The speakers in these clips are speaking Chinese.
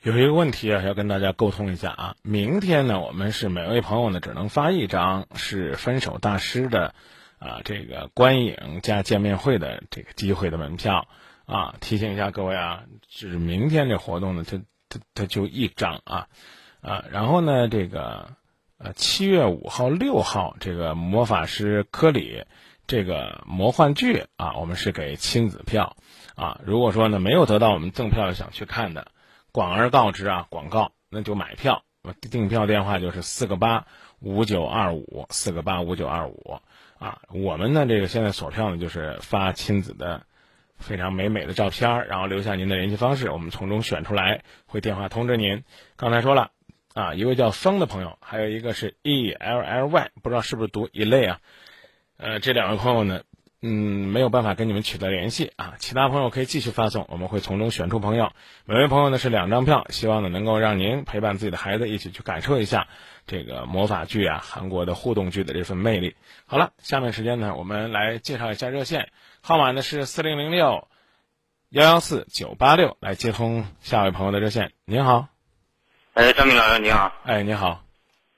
有一个问题啊，要跟大家沟通一下啊。明天呢，我们是每位朋友呢只能发一张是分手大师的啊这个观影加见面会的这个机会的门票啊。提醒一下各位啊，就是明天这活动呢，它它它就一张啊啊。然后呢，这个呃七月五号、六号这个魔法师科里这个魔幻剧啊，我们是给亲子票啊。如果说呢没有得到我们赠票想去看的。广而告之啊，广告那就买票，订票电话就是四个八五九二五四个八五九二五啊。我们呢，这个现在锁票呢，就是发亲子的非常美美的照片，然后留下您的联系方式，我们从中选出来，会电话通知您。刚才说了啊，一位叫风的朋友，还有一个是 E L L Y，不知道是不是读一类啊？呃，这两位朋友呢。嗯，没有办法跟你们取得联系啊。其他朋友可以继续发送，我们会从中选出朋友。每位朋友呢是两张票，希望呢能够让您陪伴自己的孩子一起去感受一下这个魔法剧啊，韩国的互动剧的这份魅力。好了，下面时间呢，我们来介绍一下热线号码呢是四零零六幺幺四九八六，来接通下位朋友的热线。您好，哎，张明老师你好，哎，你好，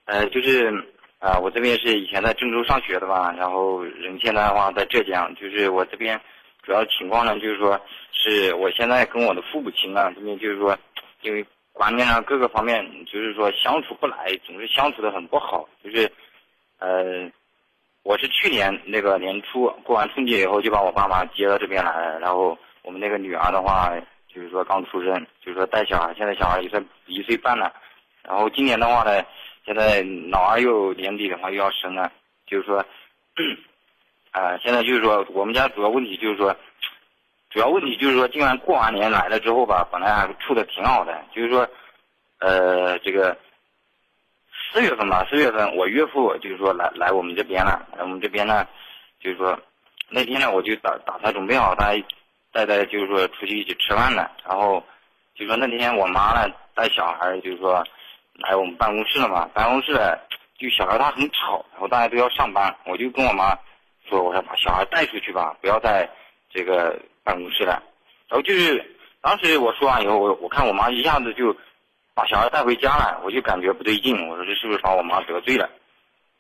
呃，就是。啊，我这边是以前在郑州上学的吧，然后人现在的话在浙江，就是我这边主要情况呢，就是说是我现在跟我的父母亲啊这边就是说，因为观念啊各个方面就是说相处不来，总是相处的很不好，就是，呃，我是去年那个年初过完春节以后就把我爸妈接到这边来，然后我们那个女儿的话就是说刚出生，就是说带小孩，现在小孩也才一岁半了，然后今年的话呢。现在老二又年底的话又要生了，就是说，啊，现在就是说我们家主要问题就是说，主要问题就是说，今晚过完年来了之后吧，本来还处的挺好的，就是说，呃，这个四月份吧，四月份我岳父就是说来来我们这边了，来我们这边呢，就是说那天呢我就打打算准备好他带带就是说出去一起吃饭了，然后就说那天我妈呢带小孩就是说。来我们办公室了嘛？办公室就小孩他很吵，然后大家都要上班，我就跟我妈说，我说把小孩带出去吧，不要在这个办公室了。然后就是当时我说完以后，我我看我妈一下子就把小孩带回家了，我就感觉不对劲，我说这是不是把我妈得罪了？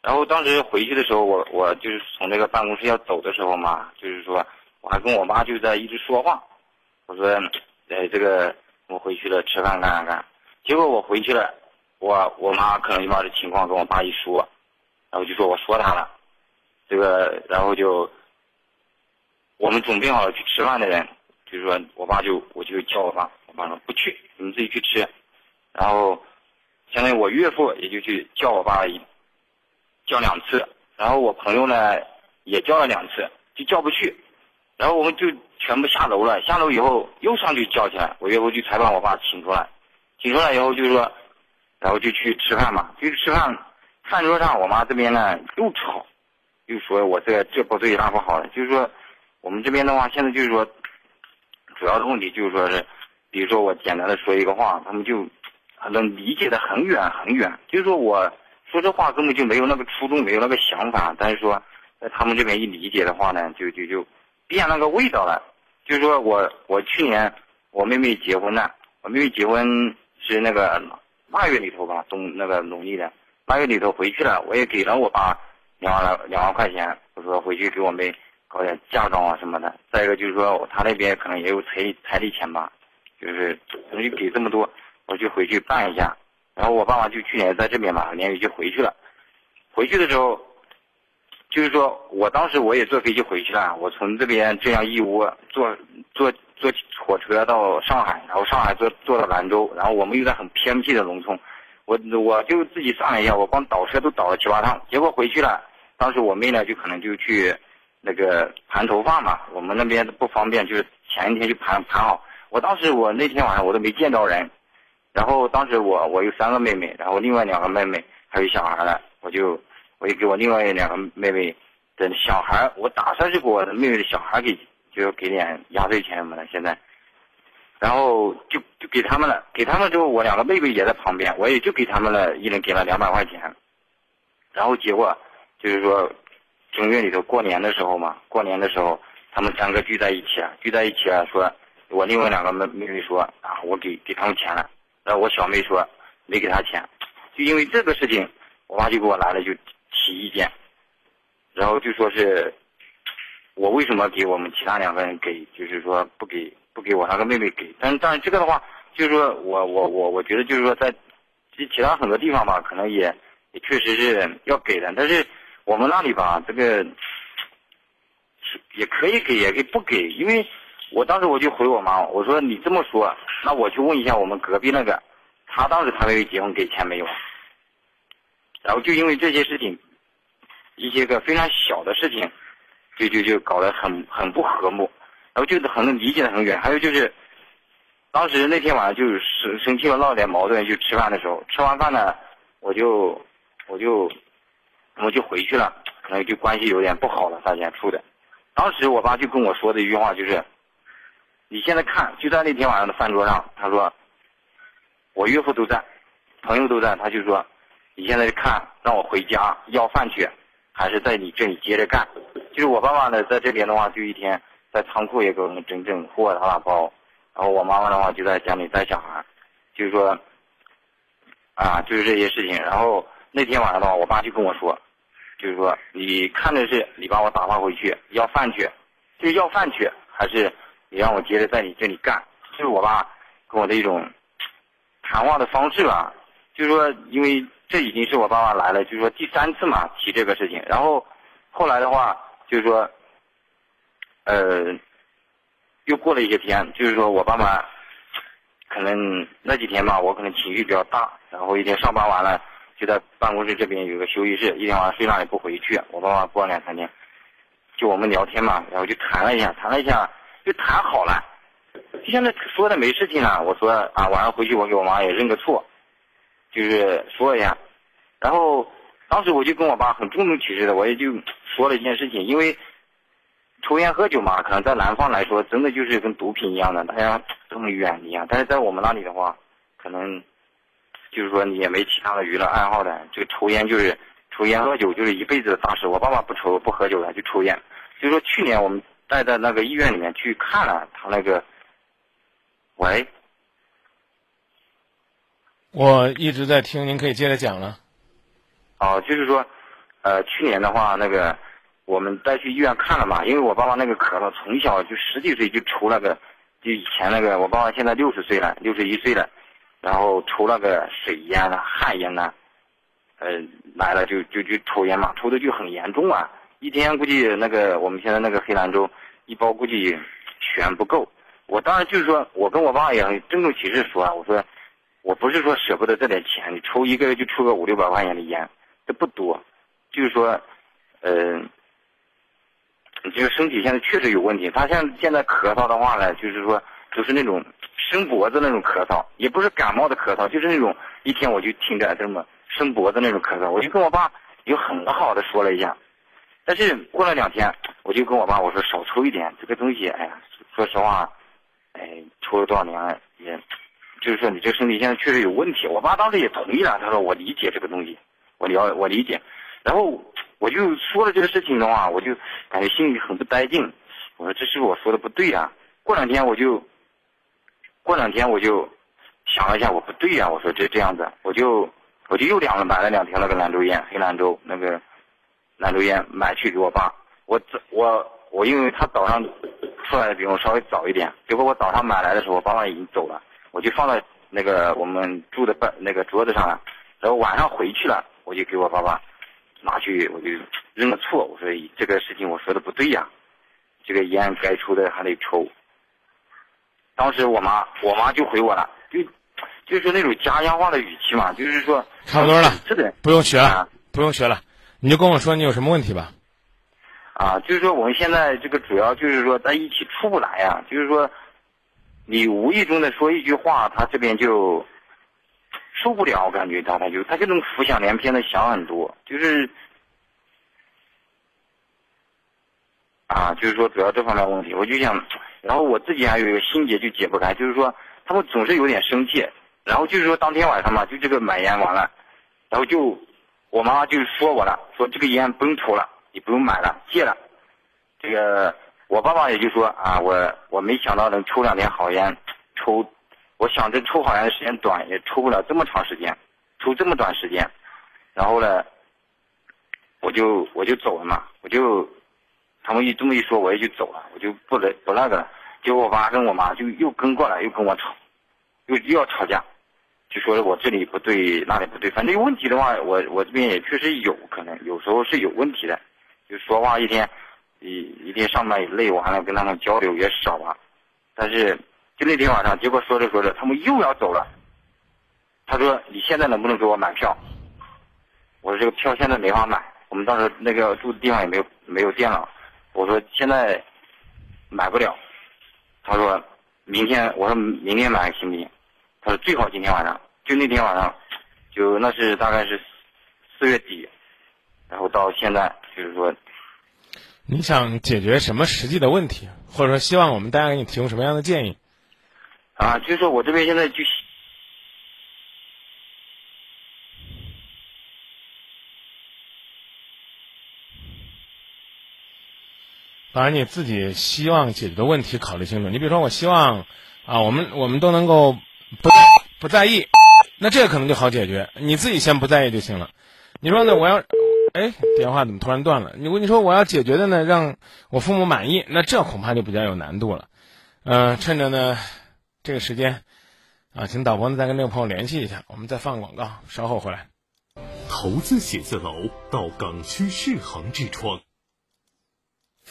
然后当时回去的时候，我我就是从那个办公室要走的时候嘛，就是说我还跟我妈就在一直说话，我说，哎，这个我回去了，吃饭干干干。结果我回去了。我我妈可能就把这情况跟我爸一说，然后就说我说他了，这个然后就我们准备好了去吃饭的人，就是说我爸就我就叫我爸，我爸说不去，你们自己去吃，然后相当于我岳父也就去叫我爸一，叫两次，然后我朋友呢也叫了两次，就叫不去，然后我们就全部下楼了，下楼以后又上去叫起来，我岳父就才把我爸请出来，请出来以后就是说。然后就去吃饭嘛，就去吃饭。饭桌上，我妈这边呢又吵，又说我这这不对那不好的。就是说，我们这边的话，现在就是说，主要的问题就是说是，比如说我简单的说一个话，他们就能理解的很远很远。就是说我说这话根本就没有那个初衷，没有那个想法。但是说在他们这边一理解的话呢，就就就变那个味道了。就是说我我去年我妹妹结婚了，我妹妹结婚是那个。腊月里头吧，冬那个农历的腊月里头回去了，我也给了我爸两万两万块钱，我说回去给我妹搞点嫁妆啊什么的。再一个就是说，他那边可能也有彩彩礼钱吧，就是等于给这么多，我就回去办一下。然后我爸爸就去年在这边嘛，年底就回去了。回去的时候，就是说我当时我也坐飞机回去了，我从这边浙江义乌坐坐。坐火车到上海，然后上海坐坐到兰州，然后我们又在很偏僻的农村，我我就自己算了一下，我光倒车都倒了七八趟，结果回去了，当时我妹呢就可能就去那个盘头发嘛，我们那边不方便，就是前一天就盘盘好。我当时我那天晚上我都没见着人，然后当时我我有三个妹妹，然后另外两个妹妹还有小孩了，我就我就给我另外两个妹妹的小孩，我打算是给我的妹妹的小孩给。就给点压岁钱什么的，现在，然后就就给他们了，给他们之后，我两个妹妹也在旁边，我也就给他们了，一人给了。两百块钱，然后结果就是说正月里头过年的时候嘛，过年的时候他们三个聚在一起啊，聚在一起啊，说我另外两个妹妹妹说啊，我给给他们钱了，然后我小妹说没给他钱，就因为这个事情，我妈就给我来了。就提意见，然后就说是我为什么给我们其他两个人给，就是说不给不给我那个妹妹给，但但是这个的话，就是说我我我我觉得就是说在其其他很多地方吧，可能也也确实是要给的，但是我们那里吧，这个也可以给，也可以不给，因为我当时我就回我妈，我说你这么说，那我去问一下我们隔壁那个，他当时他妹妹结婚给钱没有？然后就因为这些事情，一些个非常小的事情，就就就搞得很很不和睦，然后就很理解的很远。还有就是，当时那天晚上就生生气了，闹点矛盾，就吃饭的时候，吃完饭呢，我就我就我就回去了，可能就关系有点不好了，大家处的。当时我爸就跟我说的一句话就是：“你现在看，就在那天晚上的饭桌上，他说，我岳父都在，朋友都在，他就说，你现在看，让我回家要饭去，还是在你这里接着干？就是我爸爸呢，在这边的话，就一天在仓库也给我们整整货打打包，然后我妈妈的话就在家里带小孩，就是说，啊，就是这些事情。然后那天晚上的话，我爸就跟我说。”就是说，你看的是你把我打发回去要饭去，就是要饭去，还是你让我接着在你这里干？就是我爸跟我的一种谈话的方式吧。就是说，因为这已经是我爸爸来了，就是说第三次嘛提这个事情。然后后来的话，就是说，呃，又过了一些天，就是说我爸妈可能那几天吧，我可能情绪比较大，然后一天上班完了。就在办公室这边有个休息室，一天晚上睡那里不回去。我爸妈过了两三天，就我们聊天嘛，然后就谈了一下，谈了一下，就谈好了。就现在说的没事情了，我说啊，晚上回去我给我妈也认个错，就是说一下。然后当时我就跟我爸很郑重其事的，我也就说了一件事情，因为抽烟喝酒嘛，可能在南方来说，真的就是跟毒品一样的，大家都很远离啊。但是在我们那里的话，可能。就是说你也没其他的娱乐爱好的，这个抽烟就是抽烟喝酒就是一辈子的大事。我爸爸不抽不喝酒的，就抽烟。就是说去年我们带在那个医院里面去看了他那个，喂，我一直在听，您可以接着讲了。哦，就是说，呃，去年的话那个我们带去医院看了嘛，因为我爸爸那个咳嗽从小就十几岁就抽那个，就以前那个我爸爸现在六十岁了，六十一岁了。然后抽那个水烟呐、旱烟呐，呃，来了就就就抽烟嘛，抽的就很严重啊！一天估计那个我们现在那个黑兰州一包估计全不够。我当然就是说我跟我爸也很郑重其事说啊，我说我不是说舍不得这点钱，你抽一个月就抽个五六百块钱的烟，不多。就是说，嗯，你这个身体现在确实有问题。他现在现在咳嗽的话呢，就是说就是那种。伸脖子那种咳嗽，也不是感冒的咳嗽，就是那种一天我就听着这么伸脖子那种咳嗽，我就跟我爸有很好的说了一下，但是过了两天，我就跟我爸我说少抽一点，这个东西，哎呀，说实话，哎，抽了多少年，也，就是说你这个身体现在确实有问题。我爸当时也同意了，他说我理解这个东西，我了我理解，然后我就说了这个事情的话，我就感觉心里很不待劲，我说这是不是我说的不对啊。过两天我就。过两天我就想了一下，我不对呀，我说这这样子，我就我就又两了买了两条那个兰州烟，黑兰州那个兰州烟买去给我爸。我我我因为他早上出来的比我稍微早一点，结果我早上买来的时候，我爸爸已经走了，我就放在那个我们住的办那个桌子上了。然后晚上回去了，我就给我爸爸拿去，我就认了错，我说这个事情我说的不对呀，这个烟该抽的还得抽。当时我妈，我妈就回我了，就就是那种家乡话的语气嘛，就是说差不多了，是的，不用学了，不用学了，你就跟我说你有什么问题吧。啊，就是说我们现在这个主要就是说在一起出不来呀，就是说你无意中的说一句话，他这边就受不了，我感觉他他就他就能浮想联翩的想很多，就是啊，就是说主要这方面问题，我就想。然后我自己还有一个心结就解不开，就是说他们总是有点生气，然后就是说当天晚上嘛，就这个买烟完了，然后就我妈就说我了，说这个烟不用抽了，你不用买了，戒了。这个我爸爸也就说啊，我我没想到能抽两天好烟，抽我想这抽好像时间短，也抽不了这么长时间，抽这么短时间，然后呢，我就我就走了嘛，我就他们一这么一说，我也就走了，我就不能不那个了。结果我爸跟我妈就又跟过来，又跟我吵，又又要吵架，就说我这里不对，那里不对。反正有问题的话，我我这边也确实有可能，有时候是有问题的。就说话一天，一一天上班也累，完了跟他们交流也少吧。但是。就那天晚上，结果说着说着，他们又要走了。他说：“你现在能不能给我买票？”我说：“这个票现在没法买，我们当时那个住的地方也没有没有电脑。”我说：“现在买不了。”他说：“明天。”我说：“明天买行不行？”他说：“最好今天晚上。”就那天晚上，就那是大概是四月底，然后到现在就是说，你想解决什么实际的问题，或者说希望我们大家给你提供什么样的建议？啊，就是我这边现在就，把你自己希望解决的问题考虑清楚。你比如说，我希望啊，我们我们都能够不不在意，那这个可能就好解决。你自己先不在意就行了。你说呢？我要，哎，电话怎么突然断了？你我你说，我要解决的呢，让我父母满意，那这恐怕就比较有难度了。嗯，趁着呢这个时间。啊，请导播呢再跟这个朋友联系一下，我们再放广告，稍后回来。投资写字楼到港区世行痔疮。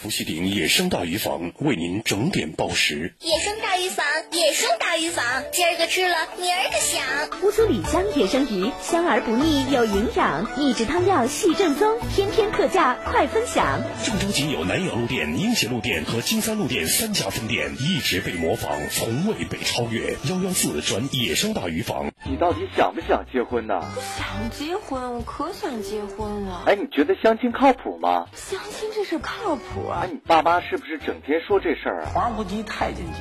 伏羲鼎野生大鱼坊为您整点报时。野生大鱼坊，野生大鱼坊，今儿个吃了，明儿个想。乌苏里江野生鱼，香而不腻，有营养，秘制汤料细正宗，天天特价，快分享。郑州仅有南阳路店、宁协路店和金三路店三家分店，一直被模仿，从未被超越。幺幺四转野生大鱼坊。你到底想不想结婚呢？我想结婚，我可想结婚了。哎，你觉得相亲靠谱吗？相亲这事靠谱。哎，你爸妈是不是整天说这事儿啊？皇上不急太监急，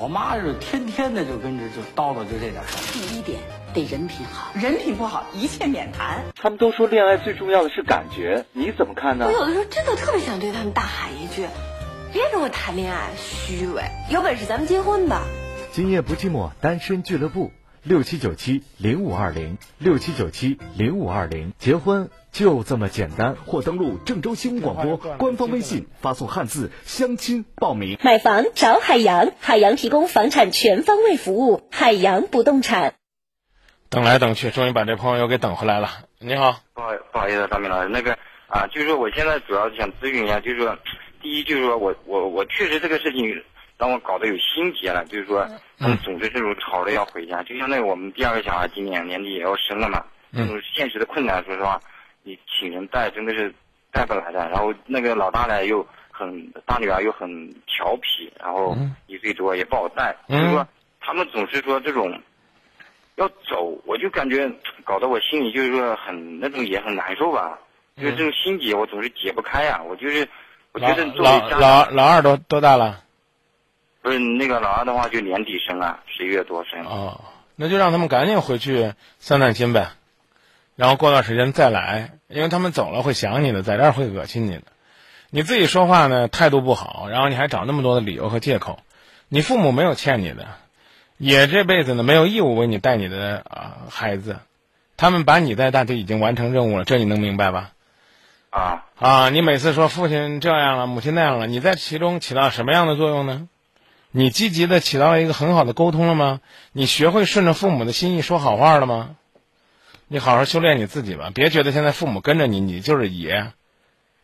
我妈是天天的就跟着就叨叨就这点事儿。第一点得人品好，人品不好一切免谈。他们都说恋爱最重要的是感觉，你怎么看呢？我有的时候真的特别想对他们大喊一句：别跟我谈恋爱，虚伪！有本事咱们结婚吧。今夜不寂寞，单身俱乐部六七九七零五二零六七九七零五二零，结婚。就这么简单，或登录郑州新闻广播官方微信，发送汉字“相亲”报名。买房找海洋，海洋提供房产全方位服务，海洋不动产。等来等去，终于把这朋友又给等回来了。你好，不好不好意思，张明老师，那个啊，就是说我现在主要是想咨询一下，就是说，第一就是说我我我确实这个事情让我搞得有心结了，就是说，他们，总是这种吵着要回家，就像那个我们第二个小孩今年年底也要生了嘛，这种现实的困难，说实话。你请人带真的是带不来的，然后那个老大呢又很大女儿又很调皮，然后一岁多也不好带，所以说他们总是说这种要走，我就感觉搞得我心里就是说很那种也很难受吧，就是这种心结我总是解不开呀，我就是我觉得作为老老老二多多大了？不是那个老二的话就年底生啊，十一月多生。哦，那就让他们赶紧回去散散心呗。然后过段时间再来，因为他们走了会想你的，在这儿会恶心你的。你自己说话呢态度不好，然后你还找那么多的理由和借口。你父母没有欠你的，也这辈子呢没有义务为你带你的啊孩子。他们把你带大就已经完成任务了，这你能明白吧？啊啊！你每次说父亲这样了，母亲那样了，你在其中起到什么样的作用呢？你积极的起到了一个很好的沟通了吗？你学会顺着父母的心意说好话了吗？你好好修炼你自己吧，别觉得现在父母跟着你，你就是爷。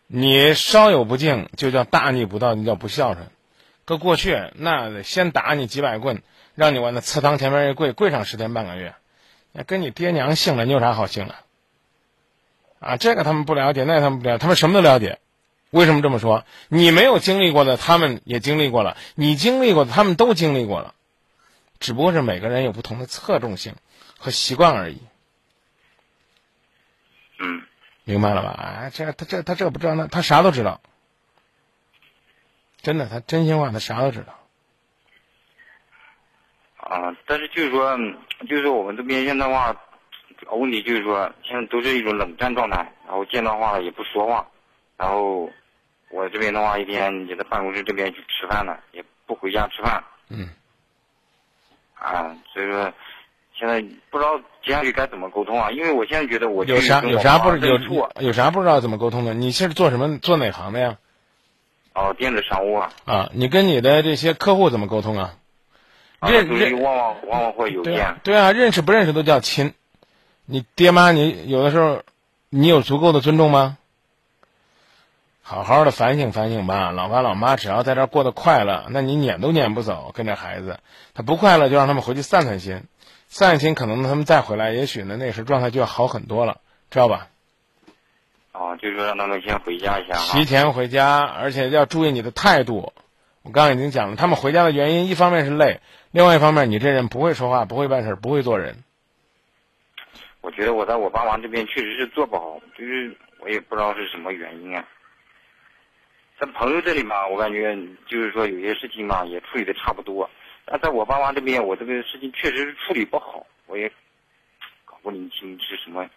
你稍有不敬，就叫大逆不道，你叫不孝顺。搁过去，那得先打你几百棍，让你往那祠堂前面一跪，跪上十天半个月。那跟你爹娘姓了，你有啥好姓的？啊，这个他们不了解，那他们不了解，他们什么都了解。为什么这么说？你没有经历过的，他们也经历过了；你经历过的，他们都经历过了。只不过是每个人有不同的侧重性和习惯而已。嗯，明白了吧？啊，这他这他这不知道，那他啥都知道。真的，他真心话，他啥都知道。啊，但是就是说，就是说我们这边现在话，问题就是说，现在都是一种冷战状态，然后见到话也不说话，然后我这边的话，一天也在办公室这边去吃饭了，也不回家吃饭。嗯。啊，所以说现在不知道接下去该怎么沟通啊，因为我现在觉得我有啥有啥不爸妈认错有有啥不知道怎么沟通的？你是做什么做哪行的呀？哦，电子商务啊，啊，你跟你的这些客户怎么沟通啊？啊认就是认往往往往会邮件对啊，认识不认识都叫亲。你爹妈，你有的时候，你有足够的尊重吗？好好的反省反省吧，老爸老妈只要在这儿过得快乐，那你撵都撵不走，跟着孩子，他不快乐就让他们回去散散心，散散心，可能他们再回来，也许呢那时候状态就要好很多了，知道吧？哦，就是说让他们先回家一下哈提。前回家，而且要注意你的态度。我刚刚已经讲了，他们回家的原因，一方面是累，另外一方面你这人不会说话，不会办事，不会做人。我觉得我在我爸妈这边确实是做不好，就是我也不知道是什么原因啊。在朋友这里嘛，我感觉就是说有些事情嘛也处理的差不多，但在我爸妈这边，我这个事情确实是处理不好，我也搞不明清是什么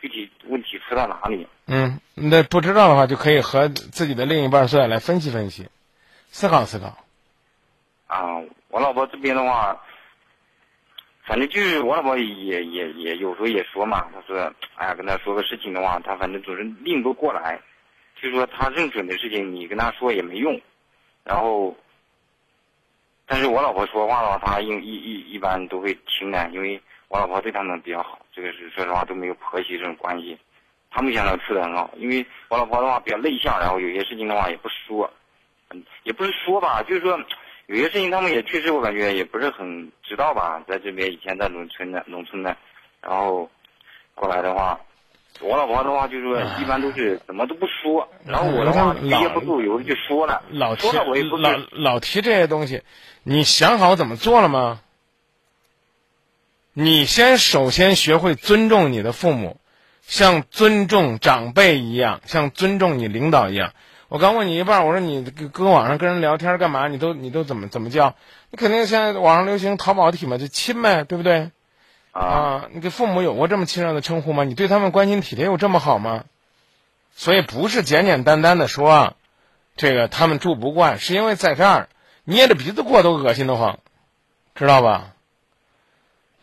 具体问题出在哪里。嗯，那不知道的话，就可以和自己的另一半坐下来分析分析，思考思考。啊，我老婆这边的话，反正就是我老婆也也也有时候也说嘛，她说，哎呀，跟她说个事情的话，她反正总是拧不过来，就是说他认准的事情，你跟他说也没用，然后，但是我老婆说话的话，他一一一一般都会听的，因为我老婆对他们比较好，这个是说实话都没有婆媳这种关系，他们现在处的很好，因为我老婆的话比较内向，然后有些事情的话也不说，嗯，也不是说吧，就是说。有些事情他们也确实，我感觉也不是很知道吧，在这边以前在农村的，农村的，然后过来的话，我老婆的话就是说一般都是怎么都不说，然后我的话憋不住，有的就说了，老说了我也不老老提这些东西，你想好怎么做了吗？你先首先学会尊重你的父母，像尊重长辈一样，像尊重你领导一样。我刚问你一半，我说你搁搁网上跟人聊天干嘛？你都你都怎么怎么叫？你肯定现在网上流行淘宝体嘛，就亲呗，对不对？啊，你给父母有过这么亲热的称呼吗？你对他们关心体贴有这么好吗？所以不是简简单单的说，这个他们住不惯，是因为在这儿捏着鼻子过都恶心的慌，知道吧？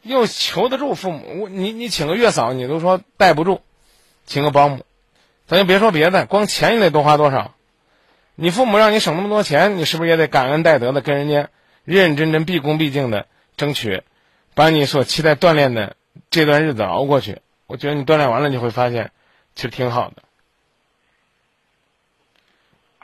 又求得住父母，我你你请个月嫂，你都说带不住，请个保姆，咱就别说别的，光钱你得多花多少？你父母让你省那么多钱，你是不是也得感恩戴德的跟人家认认真真、毕恭毕敬的争取，把你所期待锻炼的这段日子熬过去？我觉得你锻炼完了，你会发现其实挺好的。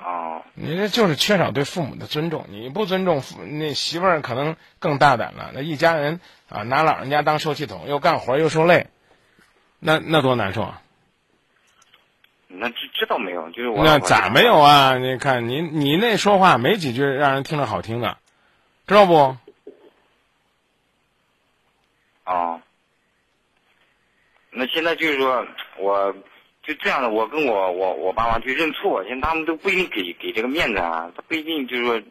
哦，你这就是缺少对父母的尊重。你不尊重父，那媳妇儿可能更大胆了。那一家人啊，拿老人家当受气筒，又干活又受累，那那多难受啊！那这这倒没有，就是我那咋没有啊？你看你你那说话没几句让人听着好听的，知道不？哦，那现在就是说，我就这样的，我跟我我我爸妈去认错，现在他们都不一定给给这个面子啊，他不一定就是说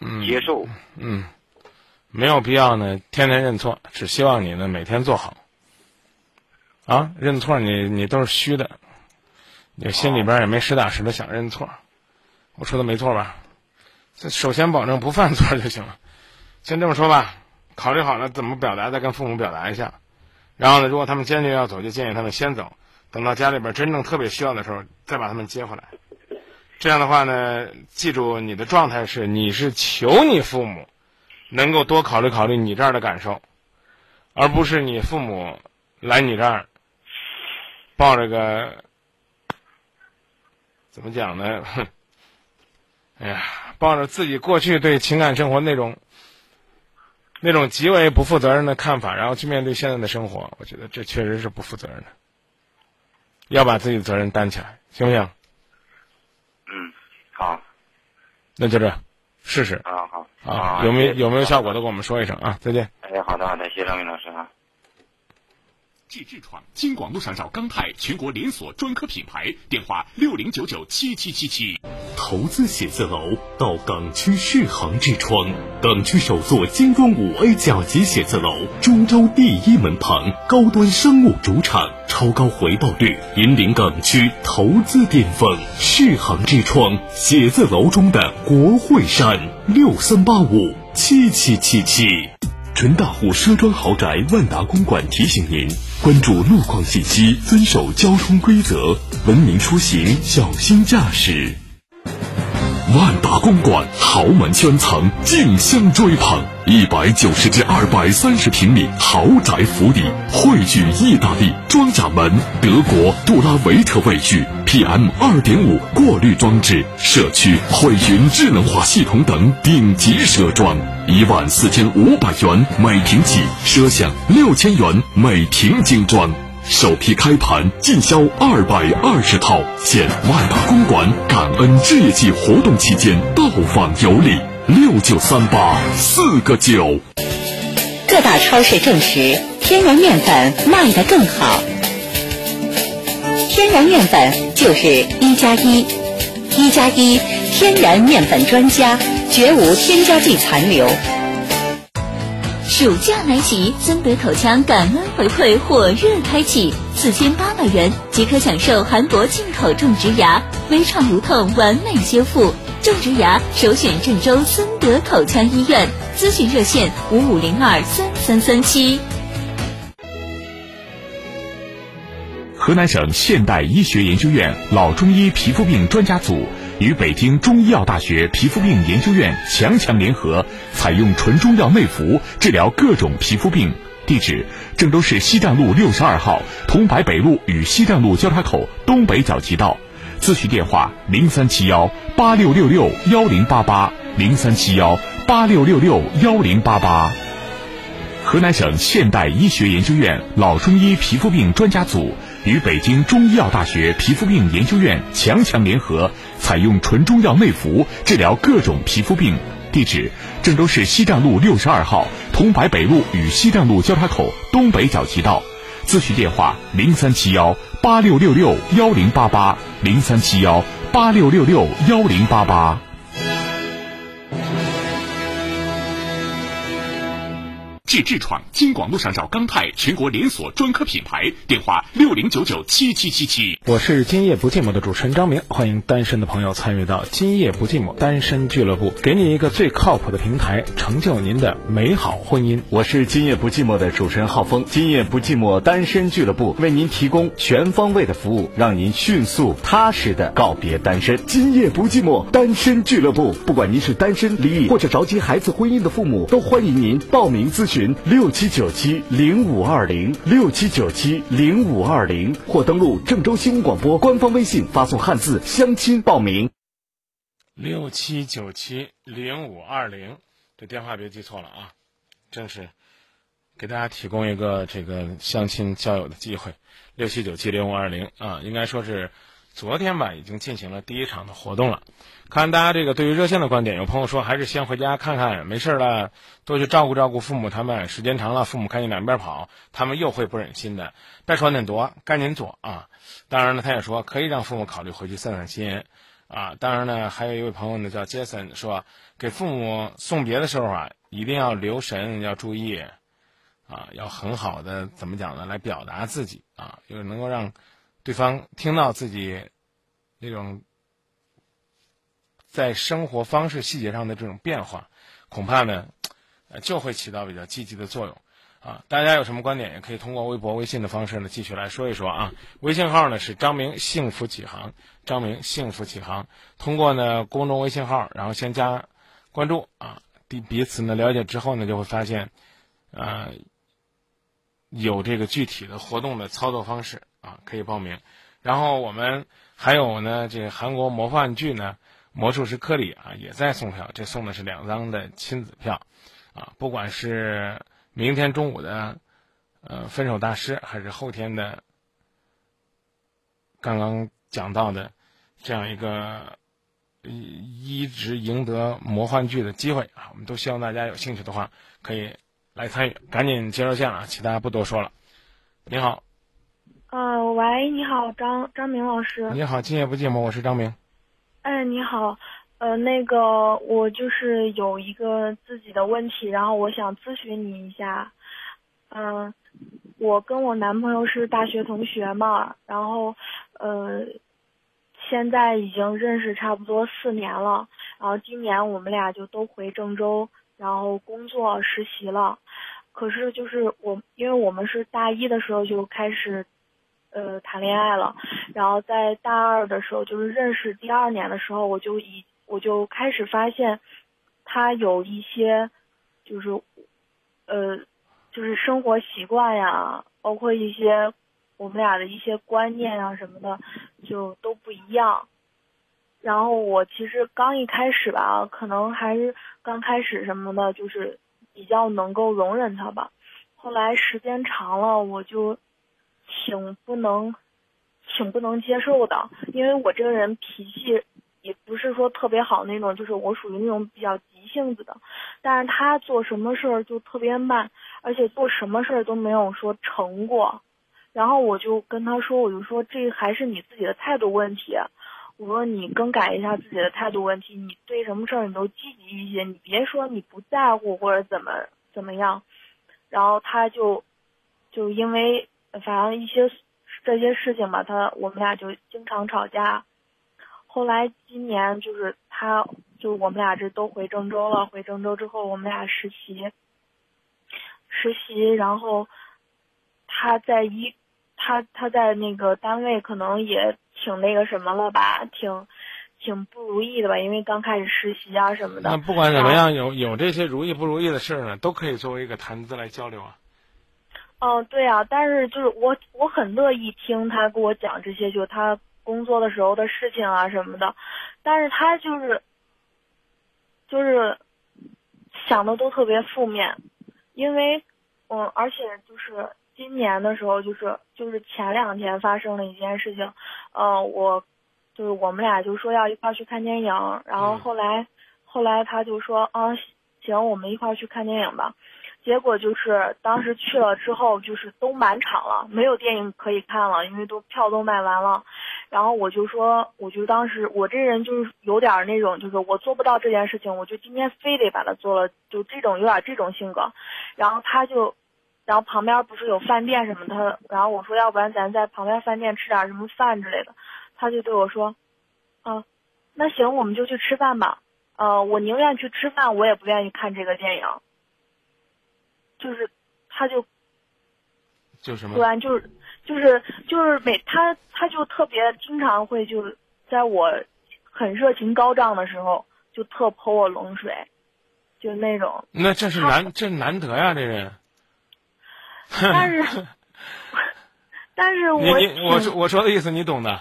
嗯，接受。嗯，没有必要呢，天天认错，只希望你呢每天做好。啊，认错你你都是虚的，你心里边也没实打实的想认错。我说的没错吧？这首先保证不犯错就行了。先这么说吧，考虑好了怎么表达，再跟父母表达一下。然后呢，如果他们坚决要走，就建议他们先走，等到家里边真正特别需要的时候，再把他们接回来。这样的话呢，记住你的状态是，你是求你父母能够多考虑考虑你这儿的感受，而不是你父母来你这儿抱着个怎么讲呢？哼，哎呀，抱着自己过去对情感生活那种那种极为不负责任的看法，然后去面对现在的生活，我觉得这确实是不负责任的。要把自己的责任担起来，行不行？嗯，好。那就这，试试。啊，好。啊，有没有有没有效果的，跟我们说一声啊！再见。哎，好的好的，谢谢张明老师啊。至痔疮，经广路上找钢泰全国连锁专科品牌，电话六零九九七七七七。投资写字楼到港区世行痔疮，港区首座精装五 A 甲级写字楼，中州第一门旁，高端商务主场，超高回报率，引领港区投资巅峰。世行痔疮写字楼中的国会山，六三八五七七七七。纯大户奢装豪宅万达公馆提醒您：关注路况信息，遵守交通规则，文明出行，小心驾驶。万达公馆豪门圈层竞相追捧，一百九十至二百三十平米豪宅府邸汇聚意大利装甲门、德国杜拉维特卫浴、PM 二点五过滤装置、社区汇云智能化系统等顶级奢装，一万四千五百元每平起，奢享六千元每平精装。首批开盘尽销二百二十套，现万达公馆感恩置业季活动期间到访有礼，六九三八四个九。各大超市证实，天然面粉卖得更好。天然面粉就是一加一，一加一天然面粉专家，绝无添加剂残留。暑假来袭，森德口腔感恩回馈火热开启，四千八百元即可享受韩国进口种植牙，微创无痛完美修复。种植牙首选郑州森德口腔医院，咨询热线五五零二三三三七。河南省现代医学研究院老中医皮肤病专家组。与北京中医药大学皮肤病研究院强强联合，采用纯中药内服治疗各种皮肤病。地址：郑州市西站路六十二号桐柏北路与西站路交叉口东北角街道。咨询电话：零三七幺八六六六幺零八八零三七幺八六六六幺零八八。河南省现代医学研究院老中医皮肤病专家组。与北京中医药大学皮肤病研究院强强联合，采用纯中药内服治疗各种皮肤病。地址：郑州市西站路六十二号桐柏北路与西站路交叉口东北角街道。咨询电话：零三七幺八六六六幺零八八零三七幺八六六六幺零八八。治痔疮，京广路上找钢泰全国连锁专科品牌，电话六零九九七七七七。我是今夜不寂寞的主持人张明，欢迎单身的朋友参与到今夜不寂寞单身俱乐部，给你一个最靠谱的平台，成就您的美好婚姻。我是今夜不寂寞的主持人浩峰，今夜不寂寞单身俱乐部为您提供全方位的服务，让您迅速踏实的告别单身。今夜不寂寞单身俱乐部，不管您是单身、离异或者着急孩子婚姻的父母，都欢迎您报名咨询。六七九七零五二零六七九七零五二零，或登录郑州新闻广播官方微信，发送汉字“相亲”报名。六七九七零五二零，这电话别记错了啊！正是给大家提供一个这个相亲交友的机会。六七九七零五二零啊，应该说是。昨天吧，已经进行了第一场的活动了。看大家这个对于热线的观点，有朋友说还是先回家看看，没事了，多去照顾照顾父母。他们时间长了，父母看你两边跑，他们又会不忍心的。别说那多，赶紧做啊！当然了，他也说可以让父母考虑回去散散心啊。当然呢，还有一位朋友呢叫杰森，说给父母送别的时候啊，一定要留神，要注意啊，要很好的怎么讲呢？来表达自己啊，就是能够让。对方听到自己那种在生活方式细节上的这种变化，恐怕呢，就会起到比较积极的作用啊！大家有什么观点，也可以通过微博、微信的方式呢，继续来说一说啊。微信号呢是张明幸福启航，张明幸福启航。通过呢公众微信号，然后先加关注啊，彼彼此呢了解之后呢，就会发现啊有这个具体的活动的操作方式。啊，可以报名。然后我们还有呢，这个韩国魔幻剧呢，《魔术师科里》啊，也在送票。这送的是两张的亲子票，啊，不管是明天中午的呃分手大师，还是后天的刚刚讲到的这样一个一直赢得魔幻剧的机会啊，我们都希望大家有兴趣的话可以来参与。赶紧接热线了，其他不多说了。你好。呃，喂，你好，张张明老师。你好，今夜不寂寞，我是张明。哎，你好，呃，那个我就是有一个自己的问题，然后我想咨询你一下。嗯，我跟我男朋友是大学同学嘛，然后呃，现在已经认识差不多四年了，然后今年我们俩就都回郑州然后工作实习了。可是就是我，因为我们是大一的时候就开始，呃，谈恋爱了，然后在大二的时候，就是认识第二年的时候，我就已我就开始发现，他有一些，就是，呃，就是生活习惯呀，包括一些我们俩的一些观念啊什么的，就都不一样。然后我其实刚一开始吧，可能还是刚开始什么的，就是。比较能够容忍他吧，后来时间长了，我就挺不能，挺不能接受的。因为我这个人脾气也不是说特别好那种，就是我属于那种比较急性子的。但是他做什么事儿就特别慢，而且做什么事儿都没有说成过。然后我就跟他说，我就说这还是你自己的态度问题。我说你更改一下自己的态度问题，你对什么事儿你都积极一些，你别说你不在乎或者怎么怎么样。然后他就就因为反正一些这些事情吧，他我们俩就经常吵架。后来今年就是他就我们俩这都回郑州了，回郑州之后我们俩实习，实习然后他在一他他在那个单位可能也。挺那个什么了吧，挺挺不如意的吧，因为刚开始实习啊什么的。那不管怎么样，有有这些如意不如意的事儿呢，都可以作为一个谈资来交流啊。哦，对啊，但是就是我我很乐意听他给我讲这些，就他工作的时候的事情啊什么的，但是他就是就是想的都特别负面，因为嗯，而且就是。今年的时候，就是就是前两天发生了一件事情，呃，我就是我们俩就说要一块去看电影，然后后来后来他就说啊行，我们一块去看电影吧。结果就是当时去了之后，就是都满场了，没有电影可以看了，因为都票都卖完了。然后我就说，我就当时我这人就是有点那种，就是我做不到这件事情，我就今天非得把它做了，就这种有点这种性格。然后他就。然后旁边不是有饭店什么的，然后我说要不然咱在旁边饭店吃点什么饭之类的，他就对我说，啊，那行我们就去吃饭吧，呃，我宁愿去吃饭，我也不愿意看这个电影。就是，他就，就什么？突然就是就是就是每他他就特别经常会就是在我很热情高涨的时候就特泼我冷水，就那种。那这是难这难得呀，这人。但是，但是我我我说的意思你懂的。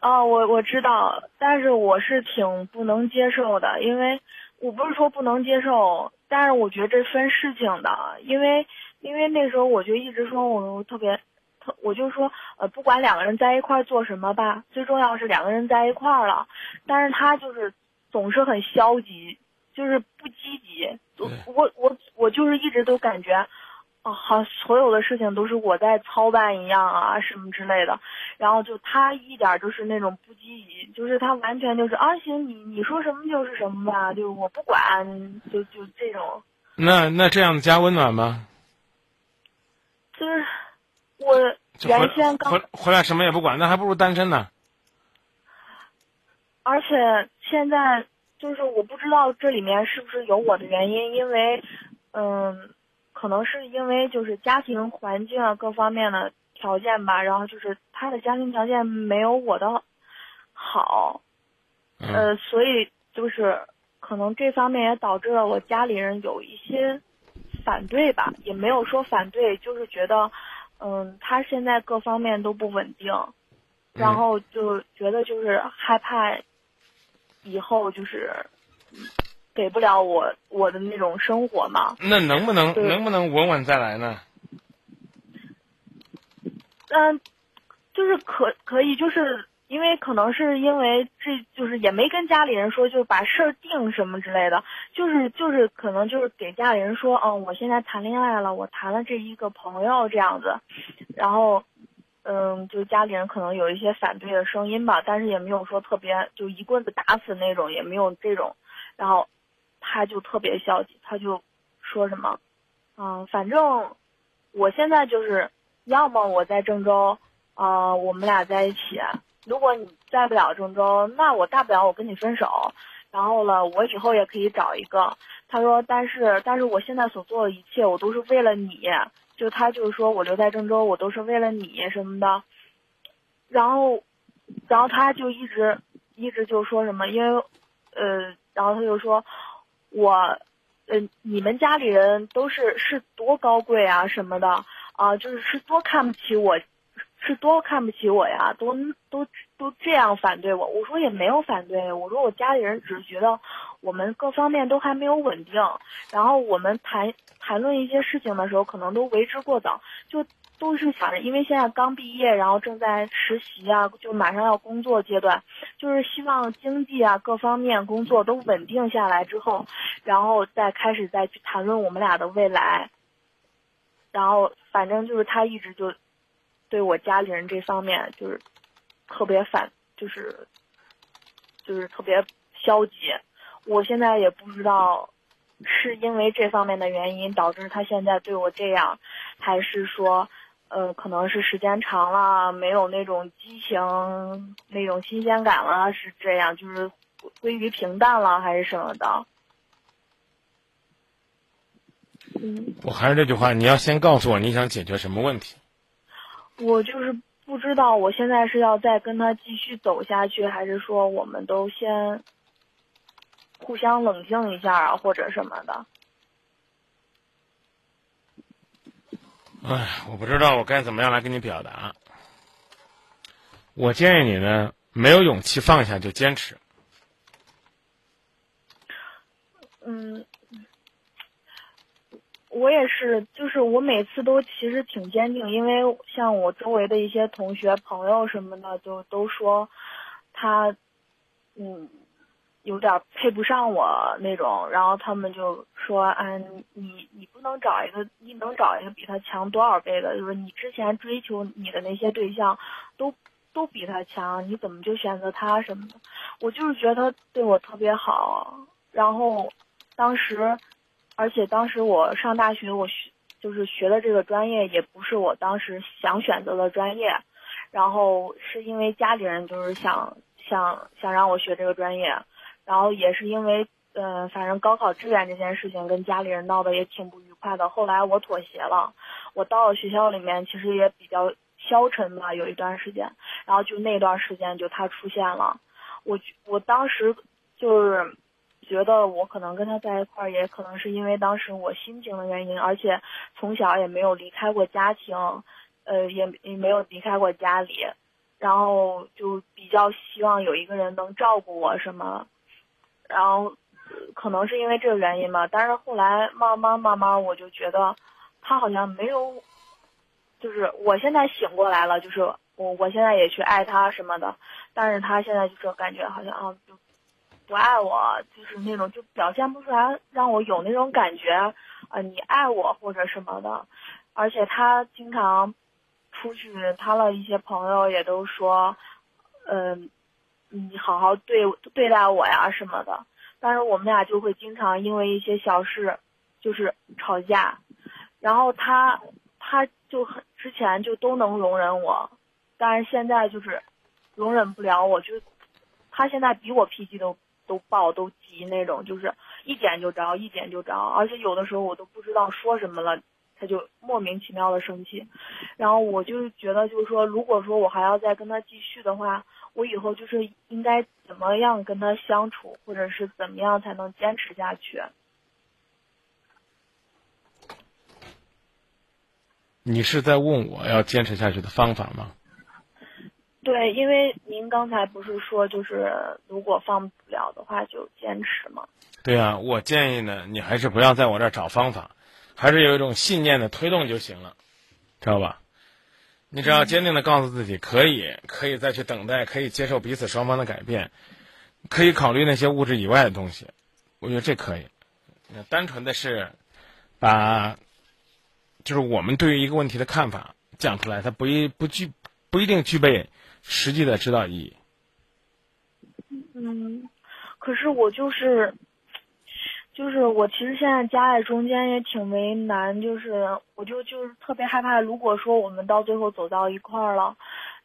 哦，我我知道，但是我是挺不能接受的，因为我不是说不能接受，但是我觉得这分事情的，因为因为那时候我就一直说我特别特，我就说呃，不管两个人在一块做什么吧，最重要是两个人在一块了，但是他就是总是很消极，就是不积极，我我我就是一直都感觉。好，所有的事情都是我在操办一样啊，什么之类的。然后就他一点就是那种不积极，就是他完全就是啊，行，你你说什么就是什么吧，就我不管，就就这种。那那这样加温暖吗？就是我原先刚回回来什么也不管，那还不如单身呢。而且现在就是我不知道这里面是不是有我的原因，因为嗯。可能是因为就是家庭环境啊各方面的条件吧，然后就是他的家庭条件没有我的好，呃，所以就是可能这方面也导致了我家里人有一些反对吧，也没有说反对，就是觉得，嗯，他现在各方面都不稳定，然后就觉得就是害怕以后就是。给不了我我的那种生活嘛？那能不能能不能稳稳再来呢？嗯，就是可可以，就是因为可能是因为这就是也没跟家里人说，就是把事儿定什么之类的，就是就是可能就是给家里人说，嗯，我现在谈恋爱了，我谈了这一个朋友这样子，然后嗯，就家里人可能有一些反对的声音吧，但是也没有说特别就一棍子打死那种，也没有这种，然后。他就特别消极，他就说什么，嗯，反正我现在就是，要么我在郑州，啊，我们俩在一起。如果你在不了郑州，那我大不了我跟你分手。然后了，我以后也可以找一个。他说，但是但是我现在所做的一切，我都是为了你。就他就是说我留在郑州，我都是为了你什么的。然后，然后他就一直一直就说什么，因为呃，然后他就说，我，嗯，你们家里人都是是多高贵啊什么的啊，就是是多看不起我。是多看不起我呀，都都都这样反对我。我说也没有反对，我说我家里人只是觉得我们各方面都还没有稳定，然后我们谈谈论一些事情的时候，可能都为之过早，就都是想着，因为现在刚毕业，然后正在实习啊，就马上要工作阶段，就是希望经济啊各方面工作都稳定下来之后，然后再开始再去谈论我们俩的未来。然后反正就是他一直就。对我家里人这方面就是特别反，就是就是特别消极。我现在也不知道是因为这方面的原因导致他现在对我这样，还是说，呃，可能是时间长了没有那种激情、那种新鲜感了，是这样，就是归于平淡了，还是什么的？嗯，我还是这句话，你要先告诉我你想解决什么问题。我就是不知道，我现在是要再跟他继续走下去，还是说我们都先互相冷静一下啊，或者什么的？哎，我不知道我该怎么样来跟你表达。我建议你呢，没有勇气放下就坚持。嗯。我也是，就是我每次都其实挺坚定，因为像我周围的一些同学、朋友什么的，就都说他，嗯，有点配不上我那种，然后他们就说，嗯，你你不能找一个，你能找一个比他强多少倍的？就是你之前追求你的那些对象，都都比他强，你怎么就选择他什么的？我就是觉得他对我特别好，然后当时。而且当时我上大学，我学就是学的这个专业也不是我当时想选择的专业，然后是因为家里人就是想想想让我学这个专业，然后也是因为嗯，反正高考志愿这件事情跟家里人闹得也挺不愉快的。后来我妥协了，我到了学校里面其实也比较消沉吧，有一段时间，然后就那段时间就他出现了，我我当时就是。觉得我可能跟他在一块儿，也可能是因为当时我心情的原因，而且从小也没有离开过家庭，呃，也也没有离开过家里，然后就比较希望有一个人能照顾我什么，然后可能是因为这个原因吧。但是后来慢慢慢慢，我就觉得他好像没有，就是我现在醒过来了，就是我我现在也去爱他什么的，但是他现在就是感觉好像啊就。不爱我，就是那种就表现不出来，让我有那种感觉，啊，你爱我或者什么的。而且他经常出去，他的一些朋友也都说，嗯，你好好对对待我呀什么的。但是我们俩就会经常因为一些小事，就是吵架。然后他他就很之前就都能容忍我，但是现在就是容忍不了我，就他现在比我脾气都。都爆都急那种，就是一点就着，一点就着，而且有的时候我都不知道说什么了，他就莫名其妙的生气，然后我就觉得就是说，如果说我还要再跟他继续的话，我以后就是应该怎么样跟他相处，或者是怎么样才能坚持下去？你是在问我要坚持下去的方法吗？对，因为您刚才不是说，就是如果放不了的话，就坚持吗？对啊，我建议呢，你还是不要在我这儿找方法，还是有一种信念的推动就行了，知道吧？你只要坚定的告诉自己，可以，可以再去等待，可以接受彼此双方的改变，可以考虑那些物质以外的东西，我觉得这可以。那单纯的是把，就是我们对于一个问题的看法讲出来，它不一不具不一定具备。实际的指导意义。嗯，可是我就是，就是我其实现在夹在中间也挺为难，就是我就就是特别害怕，如果说我们到最后走到一块儿了，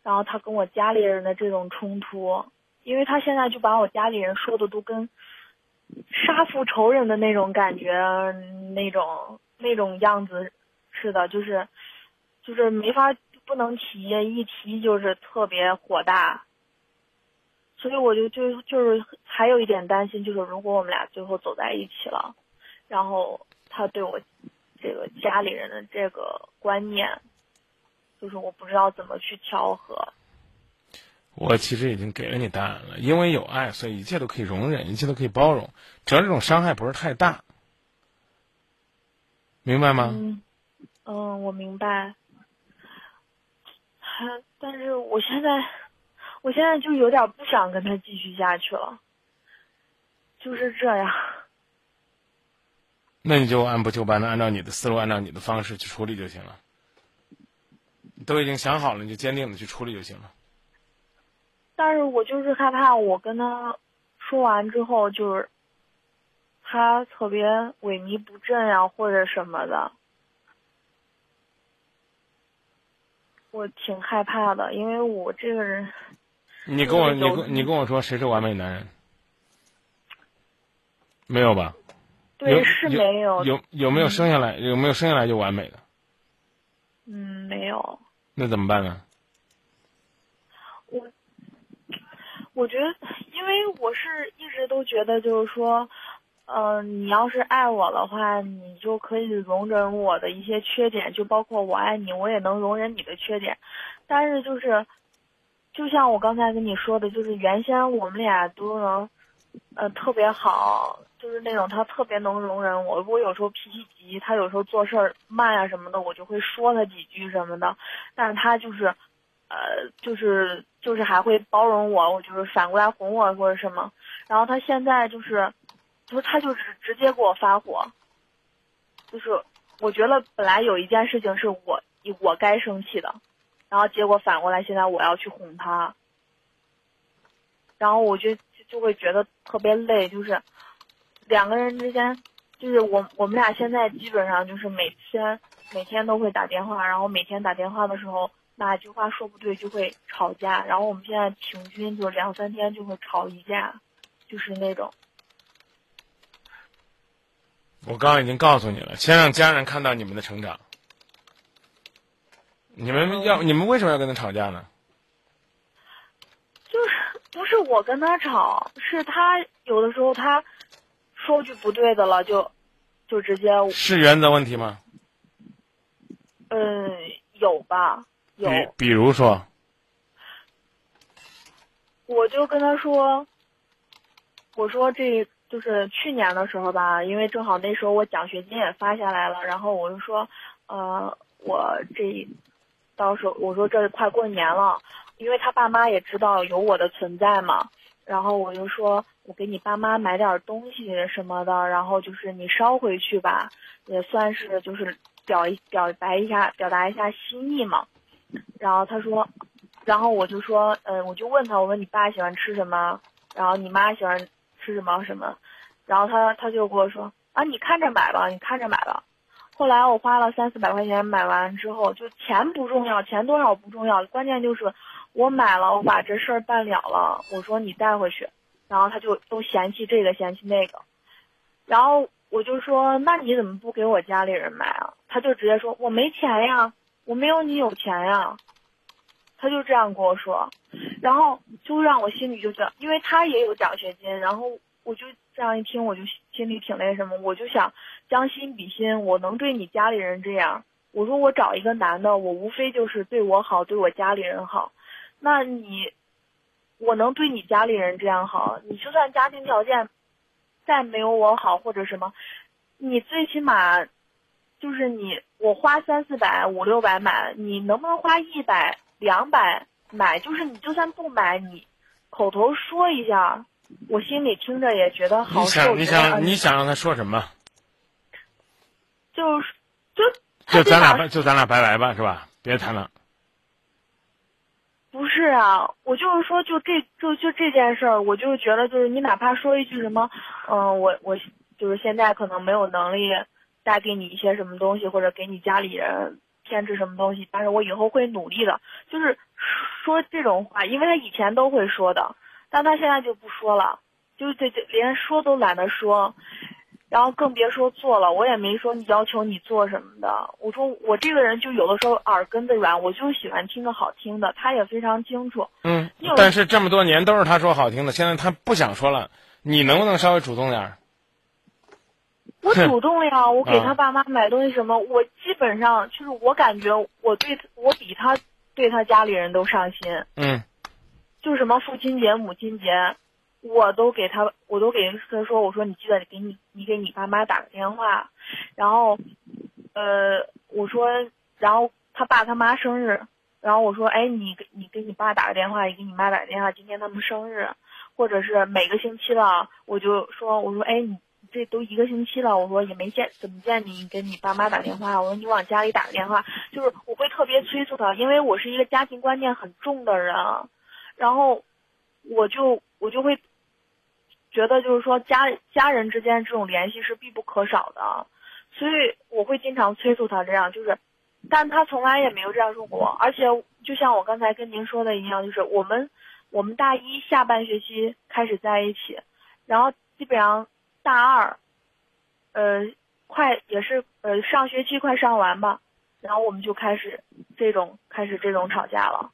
然后他跟我家里人的这种冲突，因为他现在就把我家里人说的都跟杀父仇人的那种感觉，那种那种样子似的，就是就是没法不能提，一提就是特别火大。所以我就就就是还有一点担心，就是如果我们俩最后走在一起了，然后他对我这个家里人的这个观念，就是我不知道怎么去调和。我其实已经给了你答案了，因为有爱，所以一切都可以容忍，一切都可以包容，只要这种伤害不是太大，明白吗？嗯，嗯，我明白。还，但是我现在。我现在就有点不想跟他继续下去了，就是这样。那你就按部就班的按照你的思路，按照你的方式去处理就行了。都已经想好了，你就坚定的去处理就行了。但是我就是害怕，我跟他说完之后，就是他特别萎靡不振呀，或者什么的。我挺害怕的，因为我这个人。你跟我，你跟你跟我说，谁是完美男人？没有吧？对，是没有。有有没有生下来？有没有生下来就完美的？嗯，没有。那怎么办呢？我我觉得，因为我是一直都觉得，就是说，嗯，你要是爱我的话，你就可以容忍我的一些缺点，就包括我爱你，我也能容忍你的缺点，但是就是。就像我刚才跟你说的，就是原先我们俩都能，呃，特别好，就是那种他特别能容忍我。我有时候脾气急，他有时候做事儿慢呀什么的，我就会说他几句什么的。但是他就是，呃，就是就是还会包容我，我就是反过来哄我或者什么。然后他现在就是，就是他就是直接给我发火，就是我觉得本来有一件事情是我我该生气的。然后结果反过来，现在我要去哄他，然后我就就会觉得特别累，就是两个人之间，就是我我们俩现在基本上就是每天每天都会打电话，然后每天打电话的时候哪句话说不对就会吵架，然后我们现在平均就两三天就会吵一架，就是那种。我刚刚已经告诉你了，先让家人看到你们的成长。你们要你们为什么要跟他吵架呢？就是不是我跟他吵，是他有的时候他说句不对的了，就就直接是原则问题吗？嗯，有吧，有。比如说，我就跟他说，我说这就是去年的时候吧，因为正好那时候我奖学金也发下来了，然后我就说，呃，我这。到时候我说这快过年了，因为他爸妈也知道有我的存在嘛，然后我就说我给你爸妈买点东西什么的，然后就是你捎回去吧，也算是就是表一表白一下，表达一下心意嘛。然后他说，然后我就说，嗯，我就问他，我说你爸喜欢吃什么，然后你妈喜欢吃什么什么，然后他他就跟我说啊，你看着买吧，你看着买吧。后来我花了三四百块钱买完之后，就钱不重要，钱多少不重要，关键就是我买了，我把这事儿办了了。我说你带回去，然后他就都嫌弃这个嫌弃那个，然后我就说那你怎么不给我家里人买啊？他就直接说我没钱呀，我没有你有钱呀，他就这样跟我说，然后就让我心里就觉得，因为他也有奖学金，然后我就这样一听，我就心里挺那什么，我就想。将心比心，我能对你家里人这样。我说我找一个男的，我无非就是对我好，对我家里人好。那你，我能对你家里人这样好，你就算家庭条件再没有我好或者什么，你最起码就是你我花三四百五六百买，你能不能花一百两百买？就是你就算不买，你口头说一下，我心里听着也觉得好受。你想，你想，你想让他说什么？就是，就就咱俩就咱俩拜拜吧，是吧？别谈了。不是啊，我就是说，就这就就这件事儿，我就觉得，就是你哪怕说一句什么，嗯，我我就是现在可能没有能力带给你一些什么东西，或者给你家里人添置什么东西，但是我以后会努力的。就是说这种话，因为他以前都会说的，但他现在就不说了。就是这这连说都懒得说，然后更别说做了。我也没说你要求你做什么的。我说我这个人就有的时候耳根子软，我就喜欢听个好听的。他也非常清楚。嗯，但是这么多年都是他说好听的，现在他不想说了，你能不能稍微主动点？我主动呀，我给他爸妈买东西什么，我基本上就是我感觉我对我比他对他家里人都上心。嗯，就什么父亲节、母亲节，我都给他，我都给他说，我说你记得给你你给你爸妈打个电话，然后，呃，我说，然后他爸他妈生日，然后我说，哎，你给你给你爸打个电话，也给你妈打个电话，今天他们生日，或者是每个星期了，我就说，我说，哎你。这都一个星期了，我说也没见怎么见你，给你爸妈打电话。我说你往家里打个电话，就是我会特别催促他，因为我是一个家庭观念很重的人，然后我就我就会觉得就是说家家人之间这种联系是必不可少的，所以我会经常催促他这样，就是，但他从来也没有这样说过。而且就像我刚才跟您说的一样，就是我们我们大一下半学期开始在一起，然后基本上。大二，呃，快也是呃上学期快上完吧，然后我们就开始这种开始这种吵架了，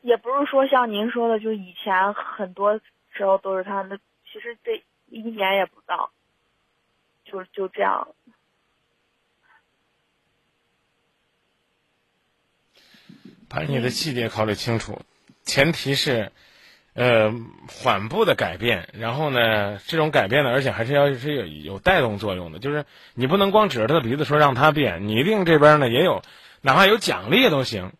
也不是说像您说的，就以前很多时候都是他那，其实这一年也不到，就就这样，把你的细节考虑清楚，前提是。呃，缓步的改变，然后呢，这种改变呢，而且还是要是有有带动作用的，就是你不能光指着他的鼻子说让他变，你一定这边呢也有，哪怕有奖励都行，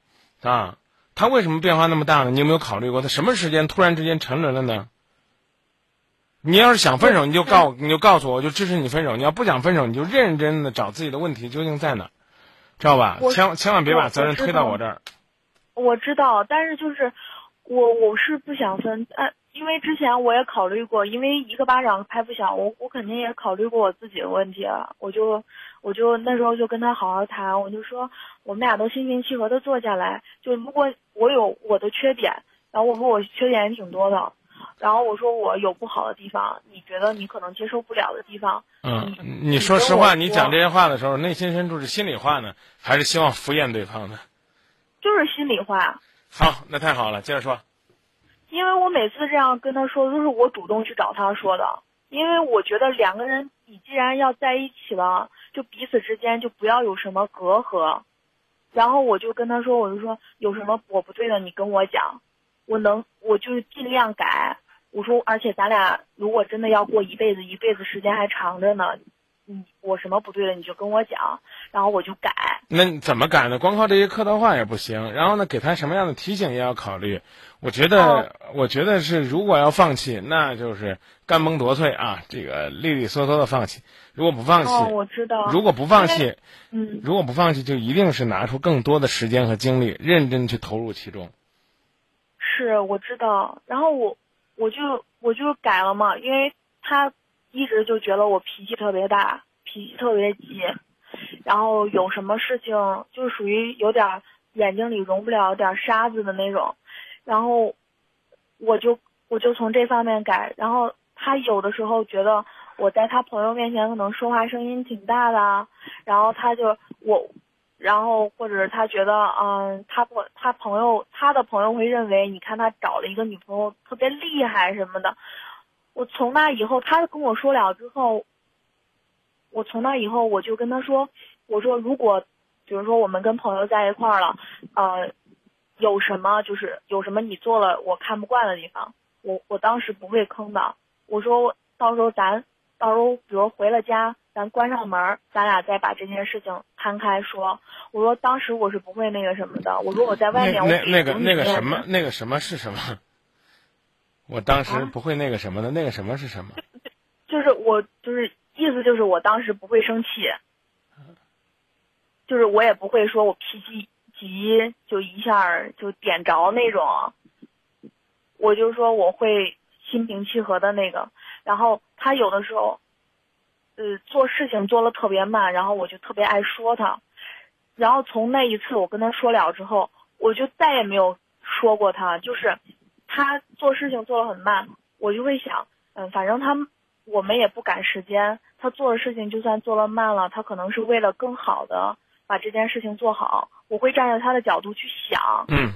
啊，他为什么变化那么大呢？你有没有考虑过他什么时间突然之间沉沦了呢？你要是想分手，你就告你就告诉我，我就支持你分手；你要不想分手，你就认认真真的找自己的问题究竟在哪，知道吧？千千万别把责任推到我这儿。我知道，但是就是。我我是不想分，呃，因为之前我也考虑过，因为一个巴掌拍不响，我我肯定也考虑过我自己的问题了，我就我就那时候就跟他好好谈，我就说我们俩都心平气和的坐下来，就如果我有我的缺点，然后我说我缺点也挺多的，然后我说我有不好的地方，你觉得你可能接受不了的地方，嗯，你说实话，你讲这些话的时候，内心深处是心里话呢，还是希望敷衍对方呢？就是心里话。好，那太好了，接着说。因为我每次这样跟他说，都是我主动去找他说的。因为我觉得两个人，你既然要在一起了，就彼此之间就不要有什么隔阂。然后我就跟他说，我就说有什么我不对的，你跟我讲，我能，我就尽量改。我说，而且咱俩如果真的要过一辈子，一辈子时间还长着呢。你我什么不对了，你就跟我讲，然后我就改。那怎么改呢？光靠这些客套话也不行。然后呢，给他什么样的提醒也要考虑。我觉得，我觉得是，如果要放弃，那就是干崩夺萃啊，这个利利索索的放弃。如果不放弃，我知道。如果不放弃，嗯，如果不放弃，就一定是拿出更多的时间和精力，认真去投入其中。是，我知道。然后我，我就我就改了嘛，因为他。一直就觉得我脾气特别大，脾气特别急，然后有什么事情就属于有点眼睛里容不了点沙子的那种，然后我就我就从这方面改，然后他有的时候觉得我在他朋友面前可能说话声音挺大的，然后他就我，然后或者他觉得嗯，他不他朋友他的朋友会认为你看他找了一个女朋友特别厉害什么的。我从那以后，他跟我说了之后，我从那以后我就跟他说，我说如果，比如说我们跟朋友在一块儿了，呃，有什么就是有什么你做了我看不惯的地方，我我当时不会坑的。我说到时候咱到时候比如回了家，咱关上门，咱俩再把这件事情摊开说。我说当时我是不会那个什么的。我说我在外面，那那个那个什么那个什么是什么？我当时不会那个什么的，那个什么是什么？就是我就是意思就是我当时不会生气，就是我也不会说我脾气急就一下就点着那种，我就说我会心平气和的那个。然后他有的时候，呃，做事情做的特别慢，然后我就特别爱说他。然后从那一次我跟他说了之后，我就再也没有说过他，就是。他做事情做的很慢，我就会想，嗯，反正他我们也不赶时间，他做的事情就算做了慢了，他可能是为了更好的把这件事情做好。我会站在他的角度去想，嗯，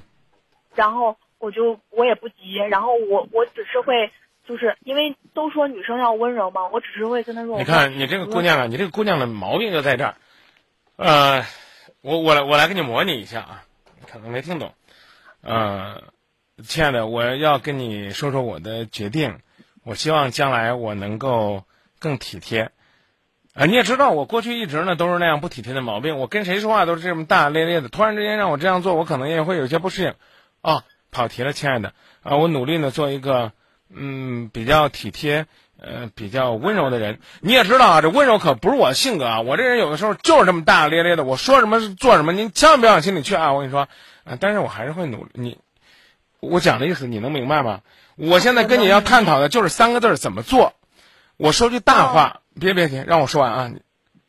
然后我就我也不急，然后我我只是会，就是因为都说女生要温柔嘛，我只是会跟他说，你看你这个姑娘啊，你这个姑娘的毛病就在这儿，呃，我我来我来给你模拟一下啊，可能没听懂，呃，亲爱的，我要跟你说说我的决定，我希望将来我能够更体贴。啊，你也知道，我过去一直呢都是那样不体贴的毛病。我跟谁说话都是这么大大咧咧的，突然之间让我这样做，我可能也会有些不适应。哦，跑题了，亲爱的啊，我努力呢做一个嗯比较体贴呃比较温柔的人。你也知道啊，这温柔可不是我性格啊，我这人有的时候就是这么大大咧咧的，我说什么做什么，您千万不要往心里去啊。我跟你说，啊，但是我还是会努力。你，我讲的意思你能明白吗？我现在跟你要探讨的就是三个字儿怎么做。我说句大话。别别别，让我说完啊！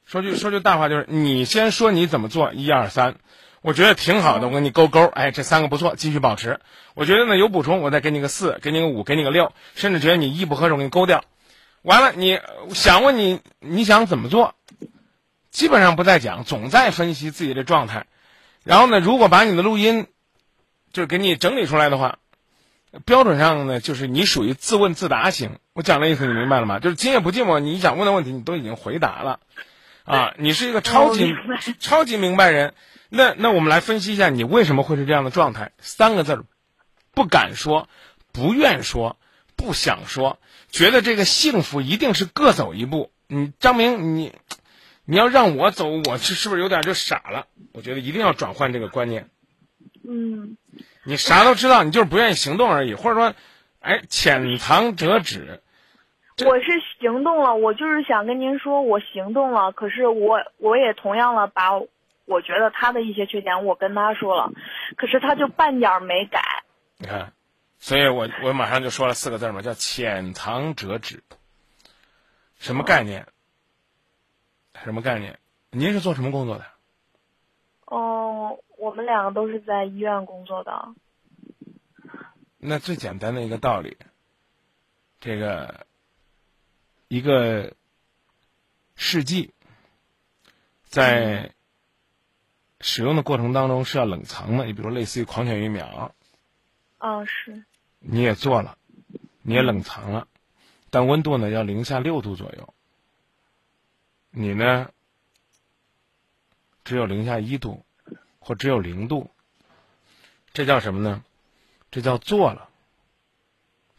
说句说句大话，就是你先说你怎么做，一二三，我觉得挺好的，我给你勾勾，哎，这三个不错，继续保持。我觉得呢有补充，我再给你个四，给你个五，给你个六，甚至觉得你一不合适，我给你勾掉。完了，你想问你你想怎么做？基本上不再讲，总在分析自己的状态。然后呢，如果把你的录音就是给你整理出来的话。标准上呢，就是你属于自问自答型。我讲的意思你明白了吗？就是今夜不寂寞，你想问的问题你都已经回答了，啊，你是一个超级超级明白人。那那我们来分析一下，你为什么会是这样的状态？三个字儿：不敢说，不愿说，不想说，觉得这个幸福一定是各走一步。你张明，你你要让我走，我是是不是有点就傻了？我觉得一定要转换这个观念。嗯。你啥都知道，你就是不愿意行动而已，或者说，哎，浅尝辄止。我是行动了，我就是想跟您说，我行动了。可是我我也同样了，把我觉得他的一些缺点，我跟他说了，可是他就半点没改。你看，所以我我马上就说了四个字嘛，叫浅尝辄止。什么概念？什么概念？您是做什么工作的？哦。我们两个都是在医院工作的。那最简单的一个道理，这个一个试剂在使用的过程当中是要冷藏的，你比如类似于狂犬疫苗。哦，是。你也做了，你也冷藏了，但温度呢要零下六度左右。你呢，只有零下一度。或只有零度，这叫什么呢？这叫做了，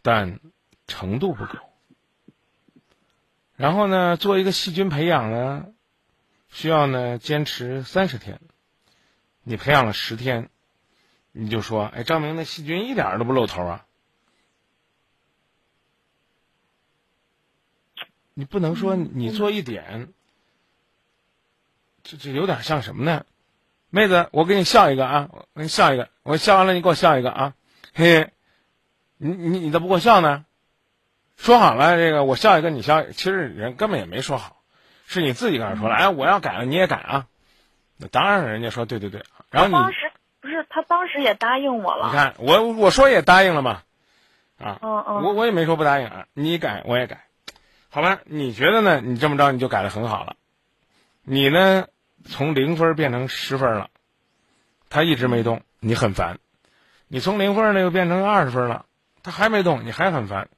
但程度不够。然后呢，做一个细菌培养呢，需要呢坚持三十天。你培养了十天，你就说：“哎，张明，那细菌一点都不露头啊！”你不能说你做一点，这这有点像什么呢？妹子，我给你笑一个啊！我给你笑一个，我笑完了你给我笑一个啊！嘿，你你你咋不给我笑呢？说好了，这个我笑一个你笑，其实人根本也没说好，是你自己跟他说了，哎，我要改了你也改啊！那当然，人家说对对对，然后你当时不是他当时也答应我了。你看我我说也答应了嘛，啊，嗯嗯，我我也没说不答应啊，你改我也改，好吧？你觉得呢？你这么着你就改的很好了，你呢？从零分变成十分了，他一直没动，你很烦；你从零分呢又变成二十分了，他还没动，你还很烦；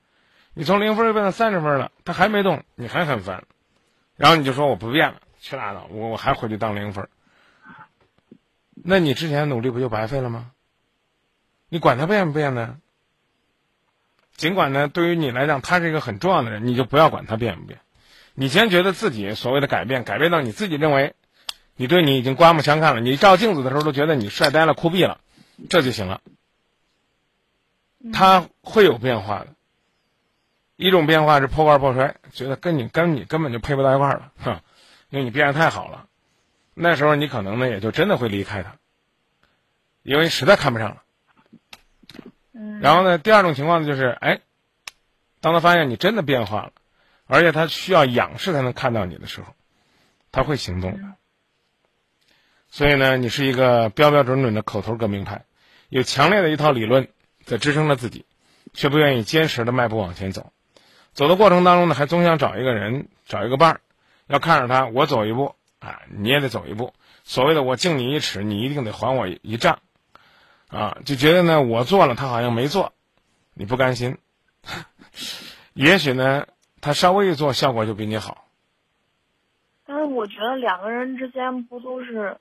你从零分又变成三十分了，他还没动，你还很烦。然后你就说我不变了，去拉倒，我我还回去当零分。那你之前努力不就白费了吗？你管他变不变呢？尽管呢，对于你来讲，他是一个很重要的人，你就不要管他变不变。你先觉得自己所谓的改变，改变到你自己认为。你对你已经刮目相看了，你照镜子的时候都觉得你帅呆了、酷毙了，这就行了。他会有变化的，一种变化是破罐破摔，觉得跟你跟你根本就配不到一块儿了，哼，因为你变得太好了。那时候你可能呢也就真的会离开他，因为实在看不上了。然后呢，第二种情况呢就是，哎，当他发现你真的变化了，而且他需要仰视才能看到你的时候，他会行动的。所以呢，你是一个标标准准的口头革命派，有强烈的一套理论在支撑着自己，却不愿意坚实的迈步往前走。走的过程当中呢，还总想找一个人，找一个伴儿，要看着他，我走一步，啊，你也得走一步。所谓的我敬你一尺，你一定得还我一丈，啊，就觉得呢，我做了，他好像没做，你不甘心。也许呢，他稍微一做，效果就比你好。但是我觉得两个人之间不都是，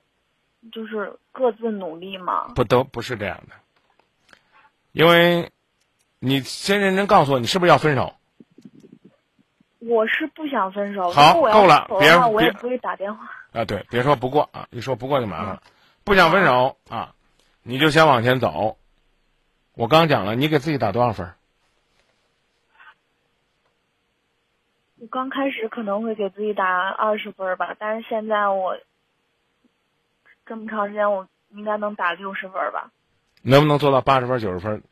就是各自努力吗？不都不是这样的，因为，你先认真告诉我，你是不是要分手？我是不想分手。好，够了，别我也不会打电话。啊，对，别说不过啊，一说不过就麻烦了。不想分手啊，你就先往前走。我刚讲了，你给自己打多少分？我刚开始可能会给自己打二十分吧，但是现在我这么长时间，我应该能打六十分吧。能不能做到八十分、九十分？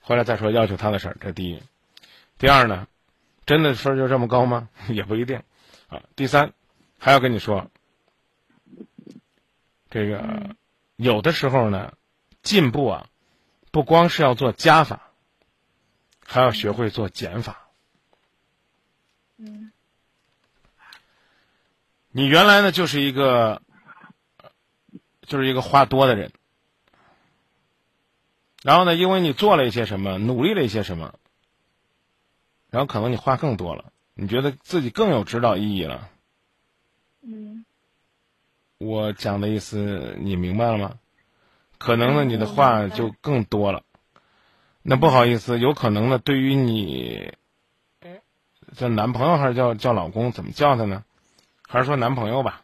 回来再说要求他的事儿，这第一。第二呢，真的分就这么高吗？也不一定啊。第三，还要跟你说，这个有的时候呢，进步啊，不光是要做加法，还要学会做减法。嗯，你原来呢就是一个，就是一个话多的人，然后呢，因为你做了一些什么，努力了一些什么，然后可能你话更多了，你觉得自己更有指导意义了。嗯，我讲的意思你明白了吗？可能呢，你的话就更多了。那不好意思，有可能呢，对于你。叫男朋友还是叫叫老公？怎么叫他呢？还是说男朋友吧？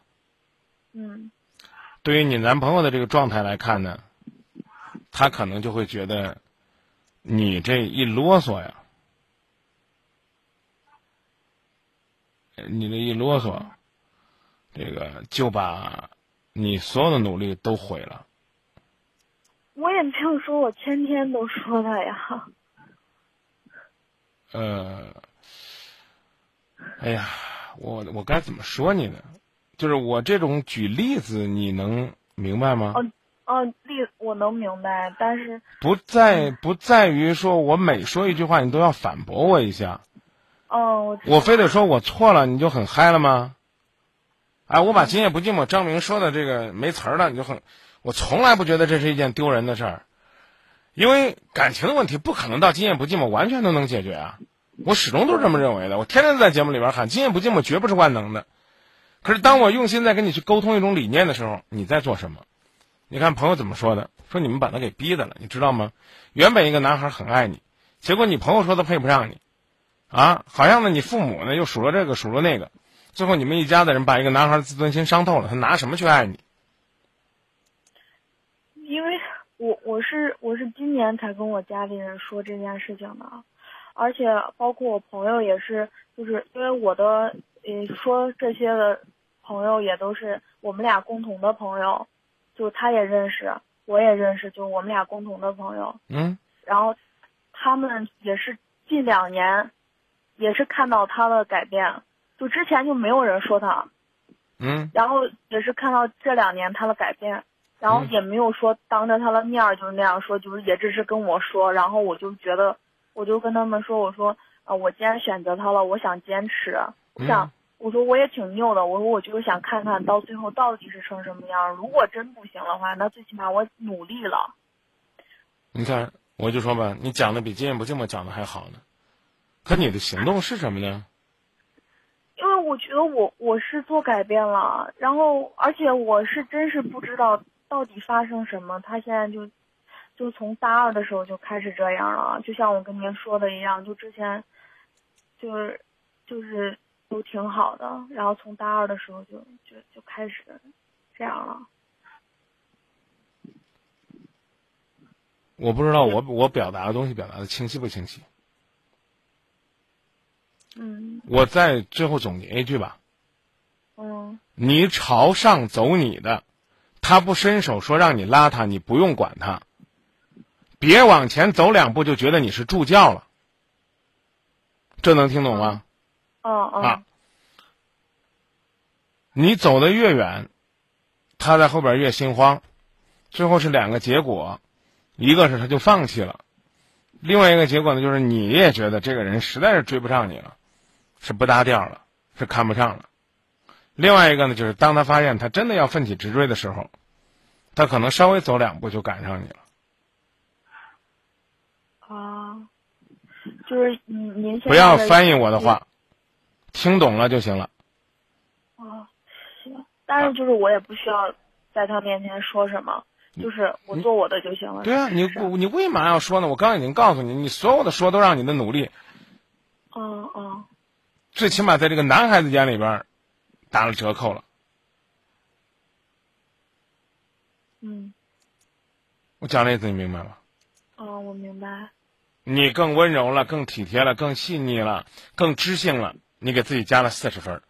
嗯。对于你男朋友的这个状态来看呢，他可能就会觉得你这一啰嗦呀，你这一啰嗦，这个就把你所有的努力都毁了。我也没有说，我天天都说他呀。呃。哎呀，我我该怎么说你呢？就是我这种举例子，你能明白吗？哦哦，例我能明白，但是不在不在于说我每说一句话，你都要反驳我一下。哦，我非得说我错了，你就很嗨了吗？哎，我把今夜不寂寞张明说的这个没词儿了，你就很，我从来不觉得这是一件丢人的事儿，因为感情的问题不可能到今夜不寂寞完全都能解决啊。我始终都是这么认为的。我天天在节目里边喊“今夜不寂寞”，绝不是万能的。可是当我用心在跟你去沟通一种理念的时候，你在做什么？你看朋友怎么说的？说你们把他给逼的了，你知道吗？原本一个男孩很爱你，结果你朋友说他配不上你，啊，好像呢你父母呢又数落这个数落那个，最后你们一家的人把一个男孩的自尊心伤透了，他拿什么去爱你？因为我我是我是今年才跟我家里人说这件事情的。而且包括我朋友也是，就是因为我的，呃，说这些的朋友也都是我们俩共同的朋友，就他也认识，我也认识，就我们俩共同的朋友。嗯。然后，他们也是近两年，也是看到他的改变，就之前就没有人说他。嗯。然后也是看到这两年他的改变，然后也没有说当着他的面就是那样说，就是也只是跟我说，然后我就觉得。我就跟他们说，我说，啊，我既然选择他了，我想坚持，我想，我说我也挺拗的，我说我就是想看看到最后到底是成什么样。如果真不行的话，那最起码我努力了。你看，我就说吧，你讲的比《今夜不寂寞》讲的还好呢，可你的行动是什么呢？因为我觉得我我是做改变了，然后而且我是真是不知道到底发生什么，他现在就。就从大二的时候就开始这样了，就像我跟您说的一样，就之前，就是就是都挺好的，然后从大二的时候就就就开始这样了。我不知道我我表达的东西表达的清晰不清晰。嗯。我再最后总结一句吧。嗯。你朝上走你的，他不伸手说让你拉他，你不用管他。别往前走两步就觉得你是助教了，这能听懂吗？哦哦。啊，你走的越远，他在后边越心慌，最后是两个结果，一个是他就放弃了，另外一个结果呢，就是你也觉得这个人实在是追不上你了，是不搭调了，是看不上了。另外一个呢，就是当他发现他真的要奋起直追的时候，他可能稍微走两步就赶上你了。啊，就是您您不要翻译我的话，听懂了就行了。啊，行。但是就是我也不需要在他面前说什么，就是我做我的就行了。对啊，你你为嘛要说呢？我刚刚已经告诉你，你所有的说都让你的努力。嗯嗯。最起码在这个男孩子眼里边。打了折扣了，嗯，我讲的意思你明白吗？哦，我明白。你更温柔了，更体贴了，更细腻了，更知性了。你给自己加了四十分，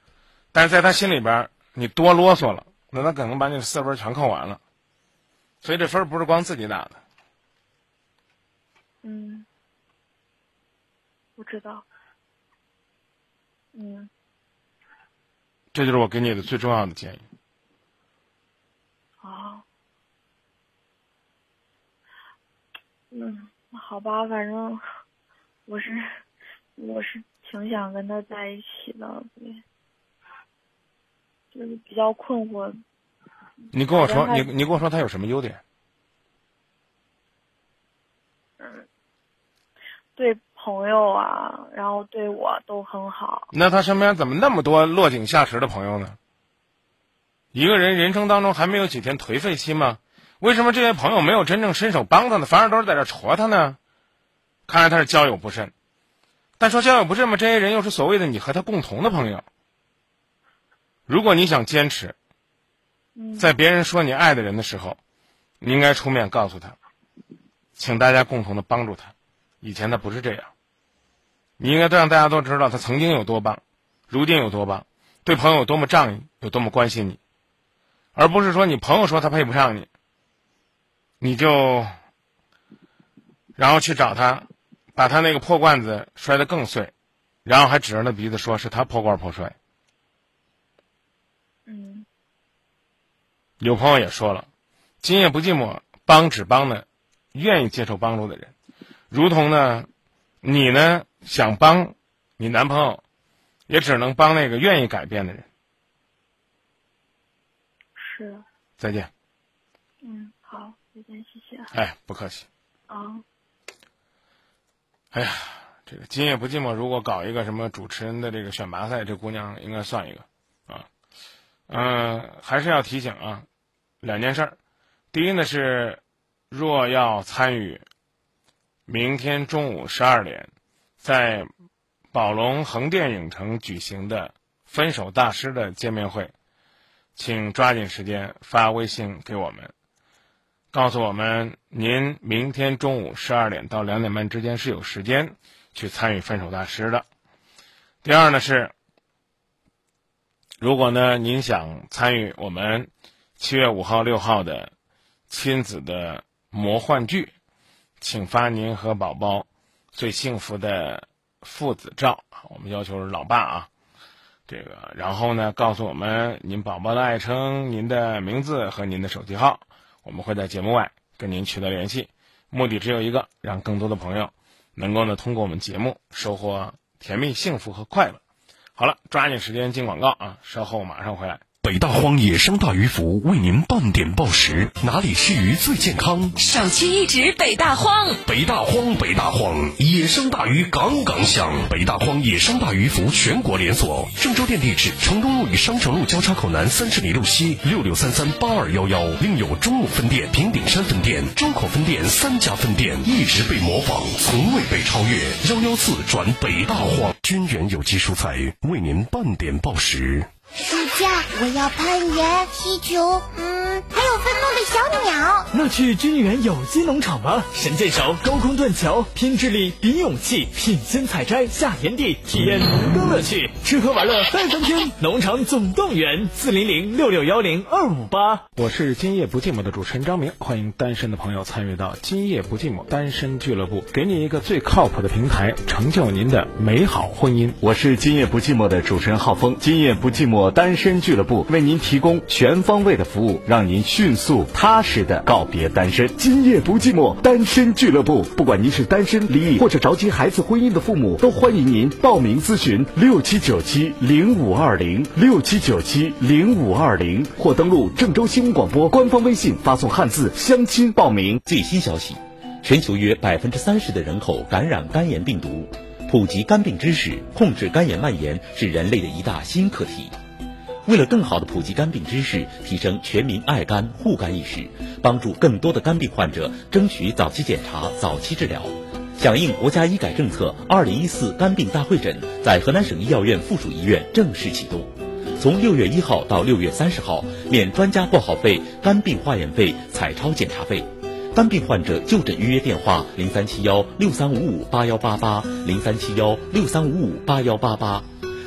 但是在他心里边，你多啰嗦了，那他可能把你的四分全扣完了。所以这分不是光自己打的。嗯，我知道。嗯。这就是我给你的最重要的建议。啊，嗯，好吧，反正我是我是挺想跟他在一起的，对，就是比较困惑。你跟我说，你你跟我说他有什么优点？嗯，对。朋友啊，然后对我都很好。那他身边怎么那么多落井下石的朋友呢？一个人人生当中还没有几天颓废期吗？为什么这些朋友没有真正伸手帮他呢？反而都是在这戳他呢？看来他是交友不慎。但说交友不慎嘛，这些人又是所谓的你和他共同的朋友。如果你想坚持，在别人说你爱的人的时候，你应该出面告诉他，请大家共同的帮助他。以前他不是这样。你应该让大家都知道他曾经有多棒，如今有多棒，对朋友有多么仗义，有多么关心你，而不是说你朋友说他配不上你，你就然后去找他，把他那个破罐子摔得更碎，然后还指着那鼻子说是他破罐破摔。嗯。有朋友也说了，今夜不寂寞，帮只帮呢愿意接受帮助的人，如同呢，你呢。想帮你男朋友，也只能帮那个愿意改变的人。是。再见。嗯，好，再见，谢谢。哎，不客气。啊。哎呀，这个今夜不寂寞，如果搞一个什么主持人的这个选拔赛，这姑娘应该算一个啊。嗯，还是要提醒啊，两件事儿。第一呢是，若要参与明天中午十二点。在宝龙横店影城举行的分手大师的见面会，请抓紧时间发微信给我们，告诉我们您明天中午十二点到两点半之间是有时间去参与分手大师的。第二呢是，如果呢您想参与我们七月五号、六号的亲子的魔幻剧，请发您和宝宝。最幸福的父子照我们要求是老爸啊，这个，然后呢，告诉我们您宝宝的爱称、您的名字和您的手机号，我们会在节目外跟您取得联系，目的只有一个，让更多的朋友能够呢通过我们节目收获甜蜜、幸福和快乐。好了，抓紧时间进广告啊，稍后马上回来。北大荒野生大鱼服为您半点报时，哪里吃鱼最健康？首屈一指北大荒。北大荒，北大荒，野生大鱼杠杠香。北大荒野生大鱼服全国连锁，郑州店地址：城东路与商城路交叉口南三十米路西六六三三八二幺幺。另有中牟分店、平顶山分店、周口分店三家分店，一直被模仿，从未被超越。幺幺四转北大荒，君源有机蔬菜为您半点报时。我要攀岩、踢球，嗯，还有愤怒的小鸟。那去君园有机农场吧，神箭手、高空断桥，拼智力比勇气，品鲜采摘下田地，体验农耕乐趣，吃喝玩乐三分天。农场总动员四零零六六幺零二五八。我是今夜不寂寞的主持人张明，欢迎单身的朋友参与到今夜不寂寞单身俱乐部，给你一个最靠谱的平台，成就您的美好婚姻。我是今夜不寂寞的主持人浩峰，今夜不寂寞。单身身俱乐部为您提供全方位的服务，让您迅速踏实的告别。别单身，今夜不寂寞，单身俱乐部。不管您是单身、离异或者着急孩子婚姻的父母，都欢迎您报名咨询六七九七零五二零六七九七零五二零，或登录郑州新闻广播官方微信，发送汉字“相亲”报名。最新消息，全球约百分之三十的人口感染肝炎病毒，普及肝病知识，控制肝炎蔓延是人类的一大新课题。为了更好的普及肝病知识，提升全民爱肝护肝意识，帮助更多的肝病患者争取早期检查、早期治疗，响应国家医改政策，二零一四肝病大会诊在河南省医药院附属医院正式启动。从六月一号到六月三十号，免专家挂号费、肝病化验费、彩超检查费。肝病患者就诊预约电话：零三七幺六三五五八幺八八，零三七幺六三五五八幺八八。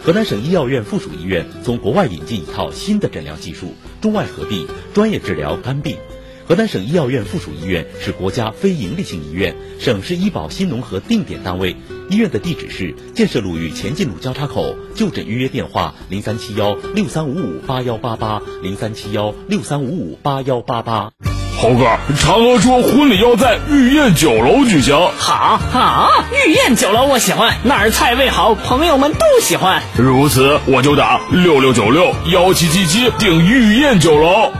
河南省医药院附属医院从国外引进一套新的诊疗技术，中外合璧，专业治疗肝病。河南省医药院附属医院是国家非营利性医院，省市医保新农合定点单位。医院的地址是建设路与前进路交叉口。就诊预约电话：零三七幺六三五五八幺八八，零三七幺六三五五八幺八八。猴哥，嫦娥说婚礼要在御宴酒楼举行。好，好，御宴酒楼我喜欢，那儿菜味好，朋友们都喜欢。如此，我就打六六九六幺七七七订御宴酒楼。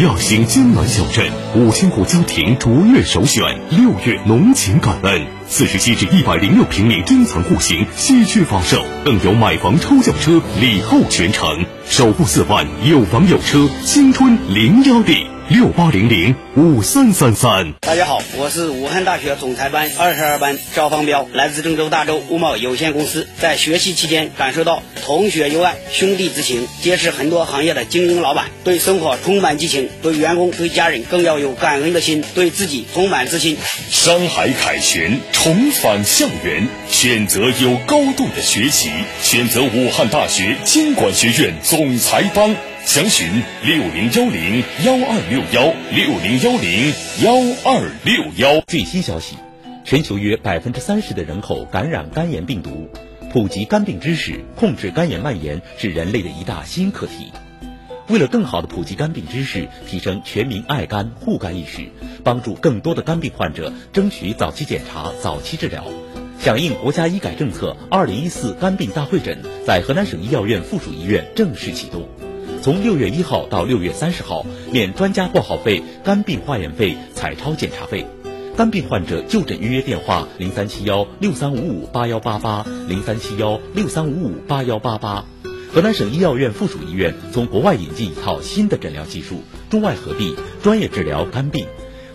耀兴江南小镇五千户家庭卓越首选，六月浓情感恩，四十七至一百零六平米珍藏户型稀缺发售，更有买房抽轿车礼后全程，首付四万有房有车，青春零压力。六八零零五三三三。大家好，我是武汉大学总裁班二十二班赵方彪，来自郑州大洲物贸有限公司。在学习期间，感受到同学友爱、兄弟之情，结识很多行业的精英老板，对生活充满激情，对员工、对家人更要有感恩的心，对自己充满自信。山海凯旋，重返校园，选择有高度的学习，选择武汉大学经管学院总裁班。详询六零幺零幺二六幺六零幺零幺二六幺。最新消息，全球约百分之三十的人口感染肝炎病毒，普及肝病知识，控制肝炎蔓延是人类的一大新课题。为了更好的普及肝病知识，提升全民爱肝护肝意识，帮助更多的肝病患者争取早期检查、早期治疗，响应国家医改政策，二零一四肝病大会诊在河南省医药院附属医院正式启动。从六月一号到六月三十号，免专家挂号费、肝病化验费、彩超检查费。肝病患者就诊预约电话：零三七幺六三五五八幺八八，零三七幺六三五五八幺八八。河南省医药院附属医院从国外引进一套新的诊疗技术，中外合璧，专业治疗肝病。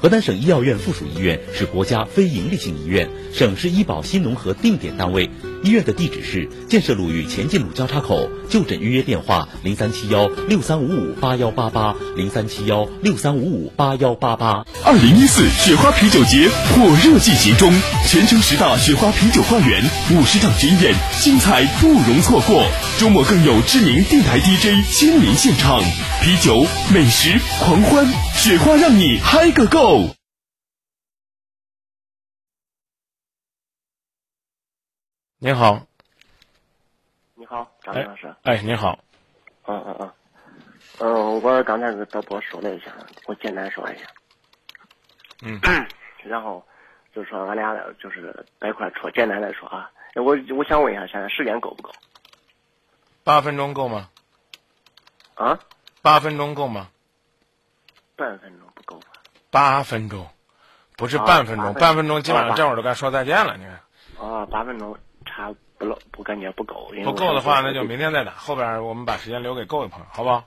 河南省医药院附属医院是国家非营利性医院，省市医保新农合定点单位。医院的地址是建设路与前进路交叉口。就诊预约电话：零三七幺六三五五八幺八八，零三七幺六三五五八幺八八。二零一四雪花啤酒节火热进行中，全城十大雪花啤酒花园，五十场巡演，精彩不容错过。周末更有知名电台 DJ 亲临现场，啤酒、美食、狂欢，雪花让你嗨个够！您好，你好，张明老师。哎，你好。嗯嗯嗯，嗯，我刚才跟导播说了一下，我简单说一下。嗯。然后就说俺俩就是在一块说，简单来说啊，我我想问一下，现在时间够不够？八分钟够吗？啊？八分钟够吗？半分钟不够吧？八分钟，不是半分钟，半分钟基本上这会儿都该说再见了，你看。啊，八分钟。差不漏，不感觉不够。不够的话，那就明天再打。后边我们把时间留给够的朋友，好不好？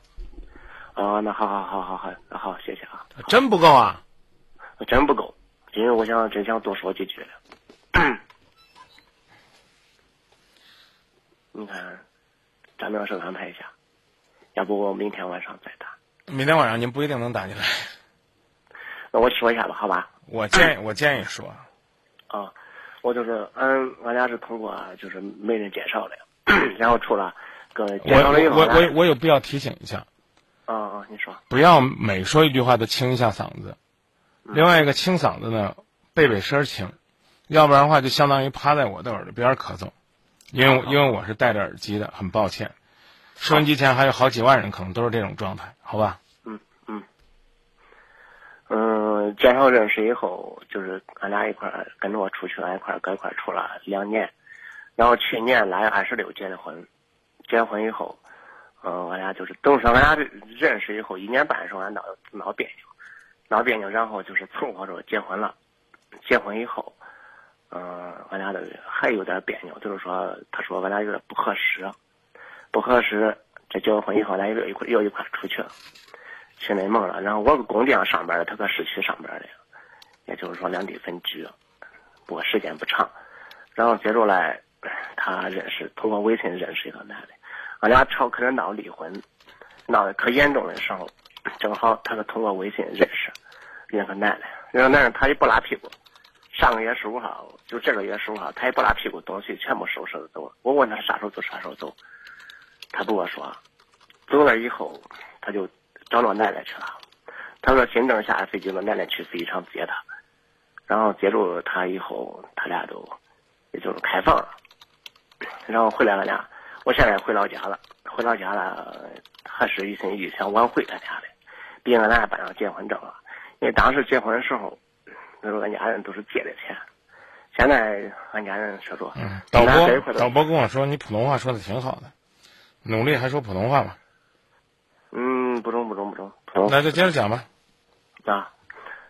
啊，那好好好好好，那好，谢谢啊。真不够啊？真不够，因为我想真想多说几句了。你看，咱们要是安排一下，要不我明天晚上再打。明天晚上您不一定能打进来。那我说一下吧，好吧？我建议，我建议说。啊。我就是俺俺俩是通过就是媒人介绍的，然后出了个介绍了以后，我我我我有必要提醒一下。啊啊，你说。不要每说一句话都清一下嗓子，另外一个清嗓子呢，背背声清，要不然的话就相当于趴在我的耳朵边咳嗽，因为因为我是戴着耳机的，很抱歉。收音机前还有好几万人可能都是这种状态，好吧？嗯。介绍认识以后，就是俺俩一块儿跟着我出去，俺一块儿搁一块儿处了两年，然后去年腊月二十六结的婚，结婚以后，嗯，俺俩就是等于说俺俩认识以后一年半的时候，俺闹闹别扭，闹别扭，然后就是凑合着结婚了，结婚以后，嗯，俺俩的还有点别扭，就是说他说俺俩有点不合适，不合适，这结完婚以后，俺俩又一块又一块出去了。去内蒙了，然后我搁工地上上班的，他搁市区上班的，也就是说两地分居，不过时间不长。然后接着来，他认识通过微信认识一个男的，俺俩吵可能闹离婚，闹得可严重的时候，正好他是通过微信认识那个男的，那个男人他也不拉屁股，上个月十五号就这个月十五号，他也不拉屁股，东西全部收拾了走。我问他啥时候走啥时候走，他不跟我说，走了以后他就。找老奶奶去了，他说新政下了飞机，那奶奶去飞机场接他，然后接住他以后，他俩都也就是开房了，然后回来了俩，我现在回老家了，回老家了，还是一心一意想挽回他俩的，毕竟俺俩办上结婚证了，因为当时结婚的时候，那时候俺家人都是借的钱，现在俺家人说说，嗯导播导播跟我说你普通话说的挺好的，努力还说普通话吧。嗯，不中不中不中，那就接着讲吧。啊，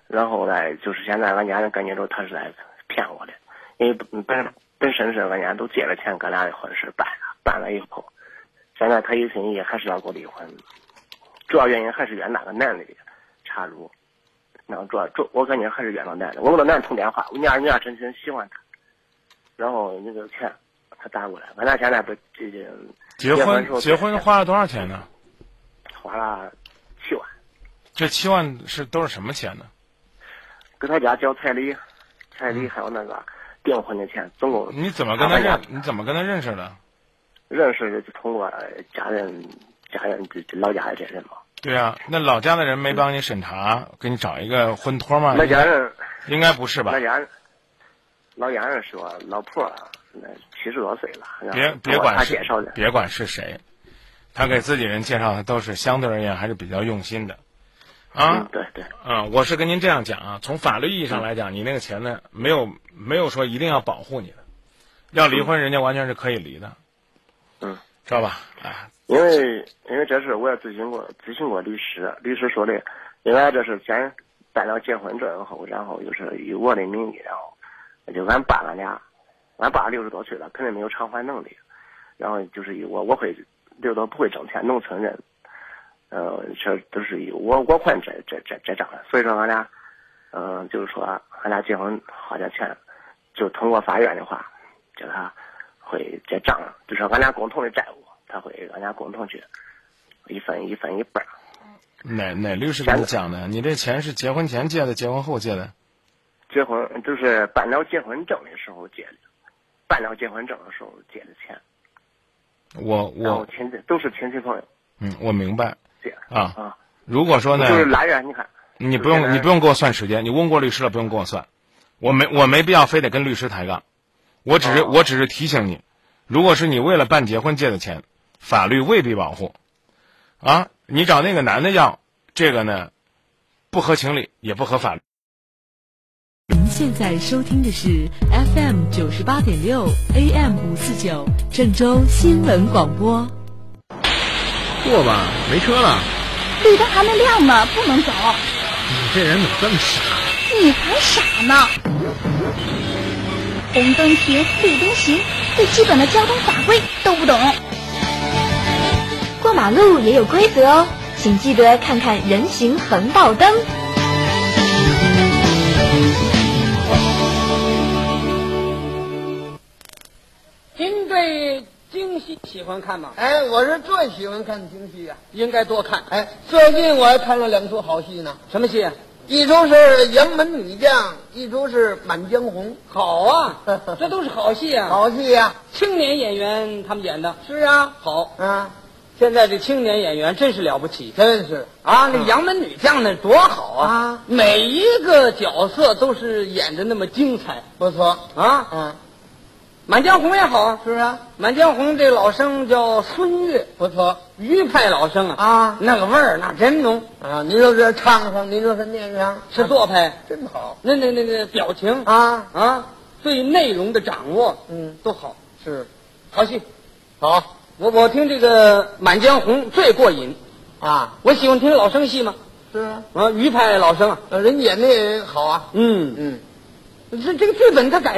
然后呢，就是现在俺家人感觉着他是在骗我的，因为本本身是俺家都借了钱，哥俩的婚事办了，办了以后，现在他一心一意还是要跟我离婚，主要原因还是怨那个男的插入，然后主要主我感觉还是怨那男的，我跟那男的通电话，我女儿女儿真心喜欢他，然后那个钱他打过来，俺俩现在不这这结婚结婚花了多少钱呢？花了七万，这七万是都是什么钱呢？给他家交彩礼，彩礼还有那个订婚的钱，总共。你怎么跟他认？你怎么跟他认识的？认识的就通过家人，家人老家的这人嘛。对啊，那老家的人没帮你审查，给你找一个婚托吗？那家人应该不是吧？那家人，老家人说老婆那七十多岁了，别别管是别管是谁。他给自己人介绍的都是相对而言还是比较用心的，啊，对对，啊，我是跟您这样讲啊，从法律意义上来讲，你那个钱呢，没有没有说一定要保护你的，要离婚人家完全是可以离的，嗯，知道吧？啊，因为因为这事我也咨询过咨询过律师，律师说的，另外这是先办了结婚证后，然后就是以我的名义，然后就俺爸俺俩，俺爸六十多岁了，肯定没有偿还能力，然后就是以我我会。这都不会挣钱，农村人，呃，这都是我我还这这这这账，所以说俺俩，嗯，就是说俺俩结婚花点钱，就通过法院的话，叫他会结账，就是俺俩共同的债务，他会俺俩共同去一分一分一半。哪哪律师给你讲的？你这钱是结婚前借的，结婚后借的？结婚就是办了结婚证的时候借的，办了结婚证的时候借的钱。我我亲戚都是亲戚朋友。嗯，我明白。啊啊！如果说呢，就是来源，你看，你不用你不用给我算时间，你问过律师了，不用给我算。我没我没必要非得跟律师抬杠，我只是我只是提醒你，如果是你为了办结婚借的钱，法律未必保护。啊，你找那个男的要这个呢，不合情理，也不合法。您现在收听的是 FM 九十八点六 AM 五四九郑州新闻广播。过吧，没车了。绿灯还没亮呢，不能走。你这人怎么这么傻？你还傻呢。红灯停，绿灯行，最基本的交通法规都不懂。过马路也有规则哦，请记得看看人行横道灯。对京戏喜欢看吗？哎，我是最喜欢看京戏呀，应该多看。哎，最近我还看了两出好戏呢。什么戏？一出是《杨门女将》，一出是《满江红》。好啊，这都是好戏啊！好戏呀，青年演员他们演的。是啊，好啊。现在这青年演员真是了不起，真是啊！那杨门女将那多好啊！每一个角色都是演的那么精彩，不错啊！嗯。满江红》也好啊，是啊，《满江红》这老生叫孙越，不错余派老生啊，啊。那个味儿那真浓，啊！您说这唱上，您说这念上，是做派，真好。那那那那表情。啊！啊，对内容的掌握，嗯，都好，是。好戏。好。我我听这个《满江红》最过瘾，啊，我喜欢听老生戏嘛，是啊，啊，余派老生啊，人演的也好啊，嗯。嗯。这这个剧本他改